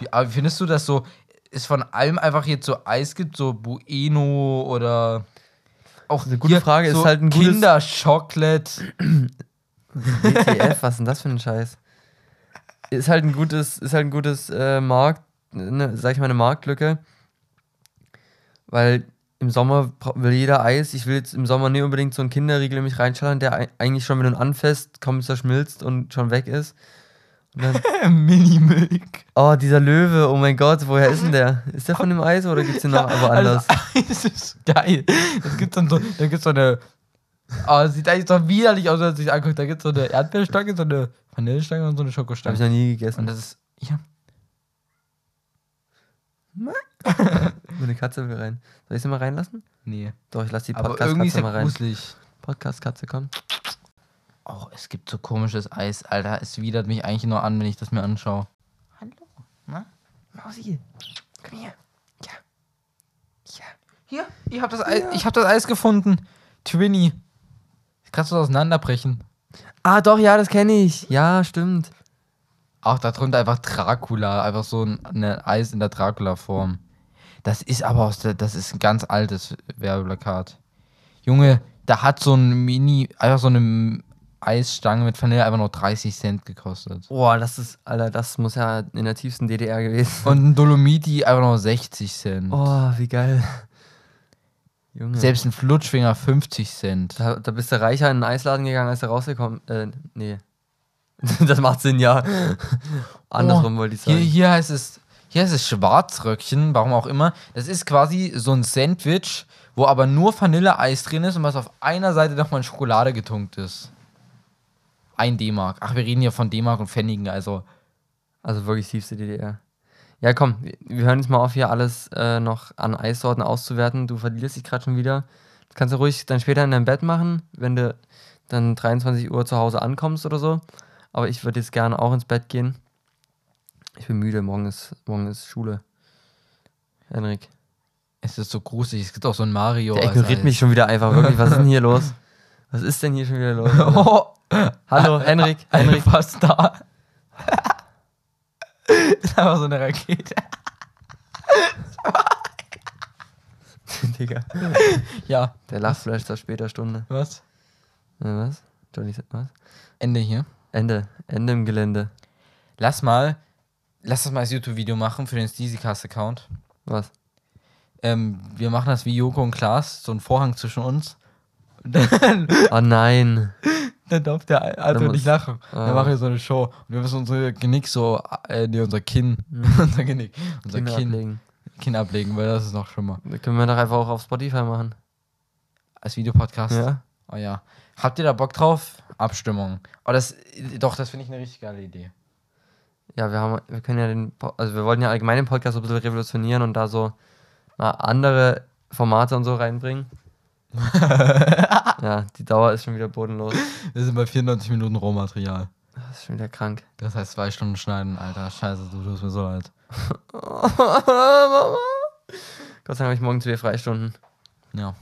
Wie, aber findest du das so? Ist von allem einfach jetzt so Eis gibt, so Bueno oder auch Eine gute Frage, ist so halt ein Kinder Chocolate. WTF, was ist denn das für ein Scheiß? Ist halt ein gutes, ist halt ein gutes äh, Markt, ne, sag ich mal, eine Marktlücke. Weil im Sommer will jeder Eis. Ich will jetzt im Sommer nicht unbedingt so einen Kinderriegel in mich reinschallern, der ei- eigentlich schon, wenn du ihn anfasst, kaum zerschmilzt und schon weg ist. Mini-Milk. oh, dieser Löwe, oh mein Gott, woher ist denn der? Ist der von dem Eis oder gibt's den noch aber anders? Das ist geil. Das gibt dann so, da gibt's so eine. Oh, das sieht eigentlich so widerlich aus, wenn man sich anguckt. Da gibt es so eine Erdbeerstange, so eine Vanillestange und so eine Hab ich Schokostange. noch nie Und gegessen. das ist. Ja. Meine Katze will rein. Soll ich sie mal reinlassen? Nee. Doch, ich lasse die Aber irgendwie ist Podcast-Katze ja mal rein. gruselig. Podcast-Katze, komm. Oh, es gibt so komisches Eis, Alter. Es widert mich eigentlich nur an, wenn ich das mir anschaue. Hallo. Na? Mausi, komm hier. Ja. Ja. Hier, ich hab das Eis, ich hab das Eis gefunden. Twinny. Kannst du das auseinanderbrechen? Ah, doch, ja, das kenne ich. Ja, stimmt. Auch darunter einfach Dracula, einfach so ein eine Eis in der Dracula-Form. Das ist aber aus der, das ist ein ganz altes Werbeplakat. Junge, da hat so ein Mini, einfach so eine Eisstange mit Vanille einfach nur 30 Cent gekostet. Boah, das ist, Alter, das muss ja in der tiefsten DDR gewesen sein. Und ein Dolomiti einfach nur 60 Cent. Oh, wie geil. Junge. Selbst ein Flutschfinger 50 Cent. da, da bist du reicher in einen Eisladen gegangen, als du rausgekommen. Äh, nee. das macht Sinn, ja. Andersrum wollte ich Hier, sagen. hier heißt es, hier heißt es Schwarzröckchen, warum auch immer. Das ist quasi so ein Sandwich, wo aber nur Vanilleeis drin ist und was auf einer Seite nochmal in Schokolade getunkt ist. Ein D-Mark. Ach, wir reden hier von D-Mark und Pfennigen, also. Also wirklich tiefste DDR. Ja, komm, wir, hören jetzt mal auf, hier alles äh, noch an Eissorten auszuwerten. Du verlierst dich gerade schon wieder. Das kannst du ruhig dann später in deinem Bett machen, wenn du dann 23 Uhr zu Hause ankommst oder so. Aber ich würde jetzt gerne auch ins Bett gehen. Ich bin müde, morgen ist, morgen ist Schule. Henrik. Es ist so gruselig. Es gibt auch so ein Mario. Der ignoriert mich schon wieder einfach, wirklich. Was ist denn hier los? Was ist denn hier schon wieder los? Oh, Hallo, Henrik. Henrik, fast da. Das ist einfach so eine Rakete. Digga. Ja, Der lacht vielleicht zur später Stunde. was? Äh, was? Johnny, was? Ende hier. Ende. Ende im Gelände. Lass mal, lass das mal als YouTube-Video machen für den Steezycast-Account. Was? Ähm, wir machen das wie Joko und Klaas, so ein Vorhang zwischen uns. Dann, Oh nein. Dann darf der Alter muss- nicht lachen. Dann Ah. machen wir so eine Show. Und wir müssen unsere Genick so, äh, nee, unser Kinn, unser Genick, unser Kinder Kinn, ablegen. Kinn ablegen, weil das ist noch schlimmer. Das können wir doch einfach auch auf Spotify machen. Als Videopodcast. Ja. Oh ja. Habt ihr da Bock drauf? Abstimmung. Oh, das, doch, das finde ich eine richtig geile Idee. Ja, wir haben, wir können ja den, also wir wollten ja allgemein den Podcast so ein bisschen revolutionieren und da so mal andere Formate und so reinbringen. ja, die Dauer ist schon wieder bodenlos. Wir sind bei 94 Minuten Rohmaterial. Das ist schon wieder krank. Das heißt zwei Stunden schneiden, Alter. Scheiße, du tust mir so leid. Mama. Gott sei Dank habe ich morgen zwei Freistunden. Ja.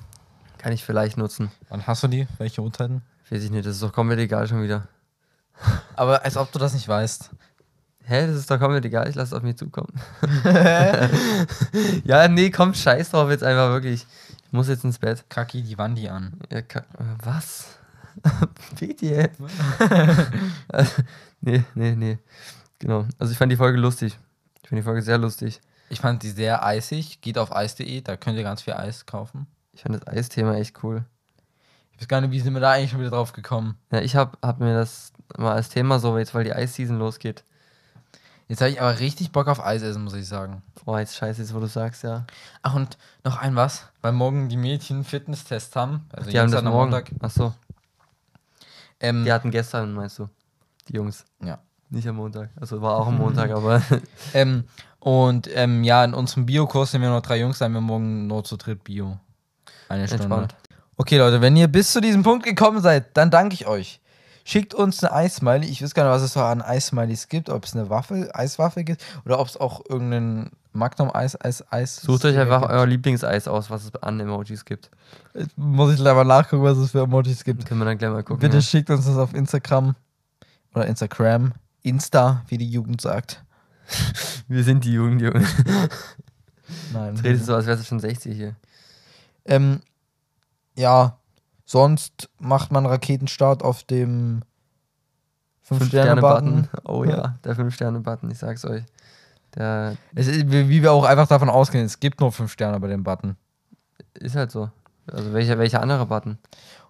Kann ich vielleicht nutzen. Wann hast du die? Welche Uhrzeiten? Weiß ich nicht, das ist doch komplett egal schon wieder. Aber als ob du das nicht weißt. Hä, das ist doch komplett egal, ich lasse es auf mich zukommen. ja, nee, komm, scheiß drauf jetzt einfach wirklich. Ich muss jetzt ins Bett. Kaki die Wandi an. Ja, äh, was? Bitte. nee, nee, nee. Genau. Also ich fand die Folge lustig. Ich fand die Folge sehr lustig. Ich fand die sehr eisig. Geht auf eis.de, da könnt ihr ganz viel Eis kaufen. Ich fand das Eisthema echt cool. Ich weiß gar nicht, wie sind wir da eigentlich schon wieder drauf gekommen. Ja, ich hab, hab mir das mal als Thema so, jetzt weil die Eisseason losgeht. Jetzt habe ich aber richtig Bock auf Eis essen, muss ich sagen. Boah, jetzt scheiße, jetzt wo du sagst, ja. Ach, und noch ein was, weil morgen die Mädchen Fitnesstest haben. Also die haben das dann am morgen. Montag. Ach so. Ähm, Die hatten gestern, meinst du? Die Jungs. ja. Nicht am Montag. Also war auch am Montag, aber. Ähm, und ähm, ja, in unserem Biokurs sind wir noch drei Jungs, da haben wir morgen nur zu dritt Bio. Eine Stunde. Entspannt. Okay, Leute, wenn ihr bis zu diesem Punkt gekommen seid, dann danke ich euch. Schickt uns eine Eismiley. Ich weiß gar nicht, was es so an Eismilies gibt. Ob es eine Waffel, Eiswaffe gibt oder ob es auch irgendeinen Magnum Eis, Eis, Eis. Sucht euch einfach gibt. euer Lieblingseis aus, was es an Emojis gibt. Jetzt Muss ich leider mal nachgucken, was es für Emojis gibt. Können wir dann gleich mal gucken. Bitte ja. schickt uns das auf Instagram oder Instagram, Insta, wie die Jugend sagt. Wir sind die Jugend, Junge. Nein. Redest du, als wärst du schon 60 hier. Ähm, ja, sonst macht man Raketenstart auf dem 5-Sterne-Button. Oh ja, der 5-Sterne-Button, ich sag's euch. Der Es ist, wie wir auch einfach davon ausgehen, es gibt nur 5 Sterne bei dem Button. ist halt so. Also welcher, welcher andere Button?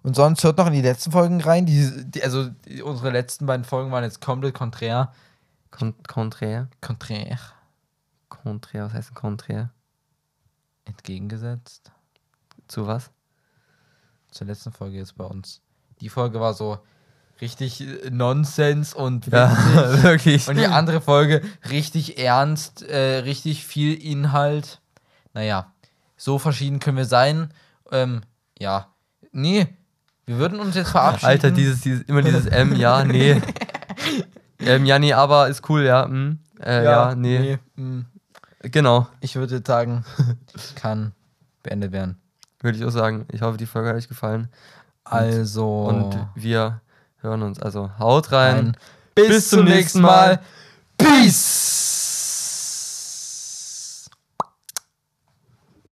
Und sonst hört noch in die letzten Folgen rein. Die, die, also die, unsere letzten beiden Folgen waren jetzt komplett konträr. Con Contraire? Konträr. Contraire, was heißt denn Contraire? Entgegengesetzt. Zu was? Zur letzten Folge jetzt bei uns. Die Folge war so richtig äh, Nonsens und Ja, witzig. wirklich. Und die andere Folge richtig ernst, äh, richtig viel Inhalt. Naja, so verschieden können wir sein. Ähm, ja. Nee, wir würden uns jetzt verabschieden. Alter, dieses, dieses, immer dieses M, ja, nee. ähm, ja, nee, aber ist cool, ja. hm. Äh, ja, nee. mm. Genau, Ich würde sagen, kann beendet werden. Würde ich auch sagen. Ich hoffe, die Folge hat euch gefallen. Also, Und wir hören uns. Also haut rein. ein bis zum nächsten Mal. Peace!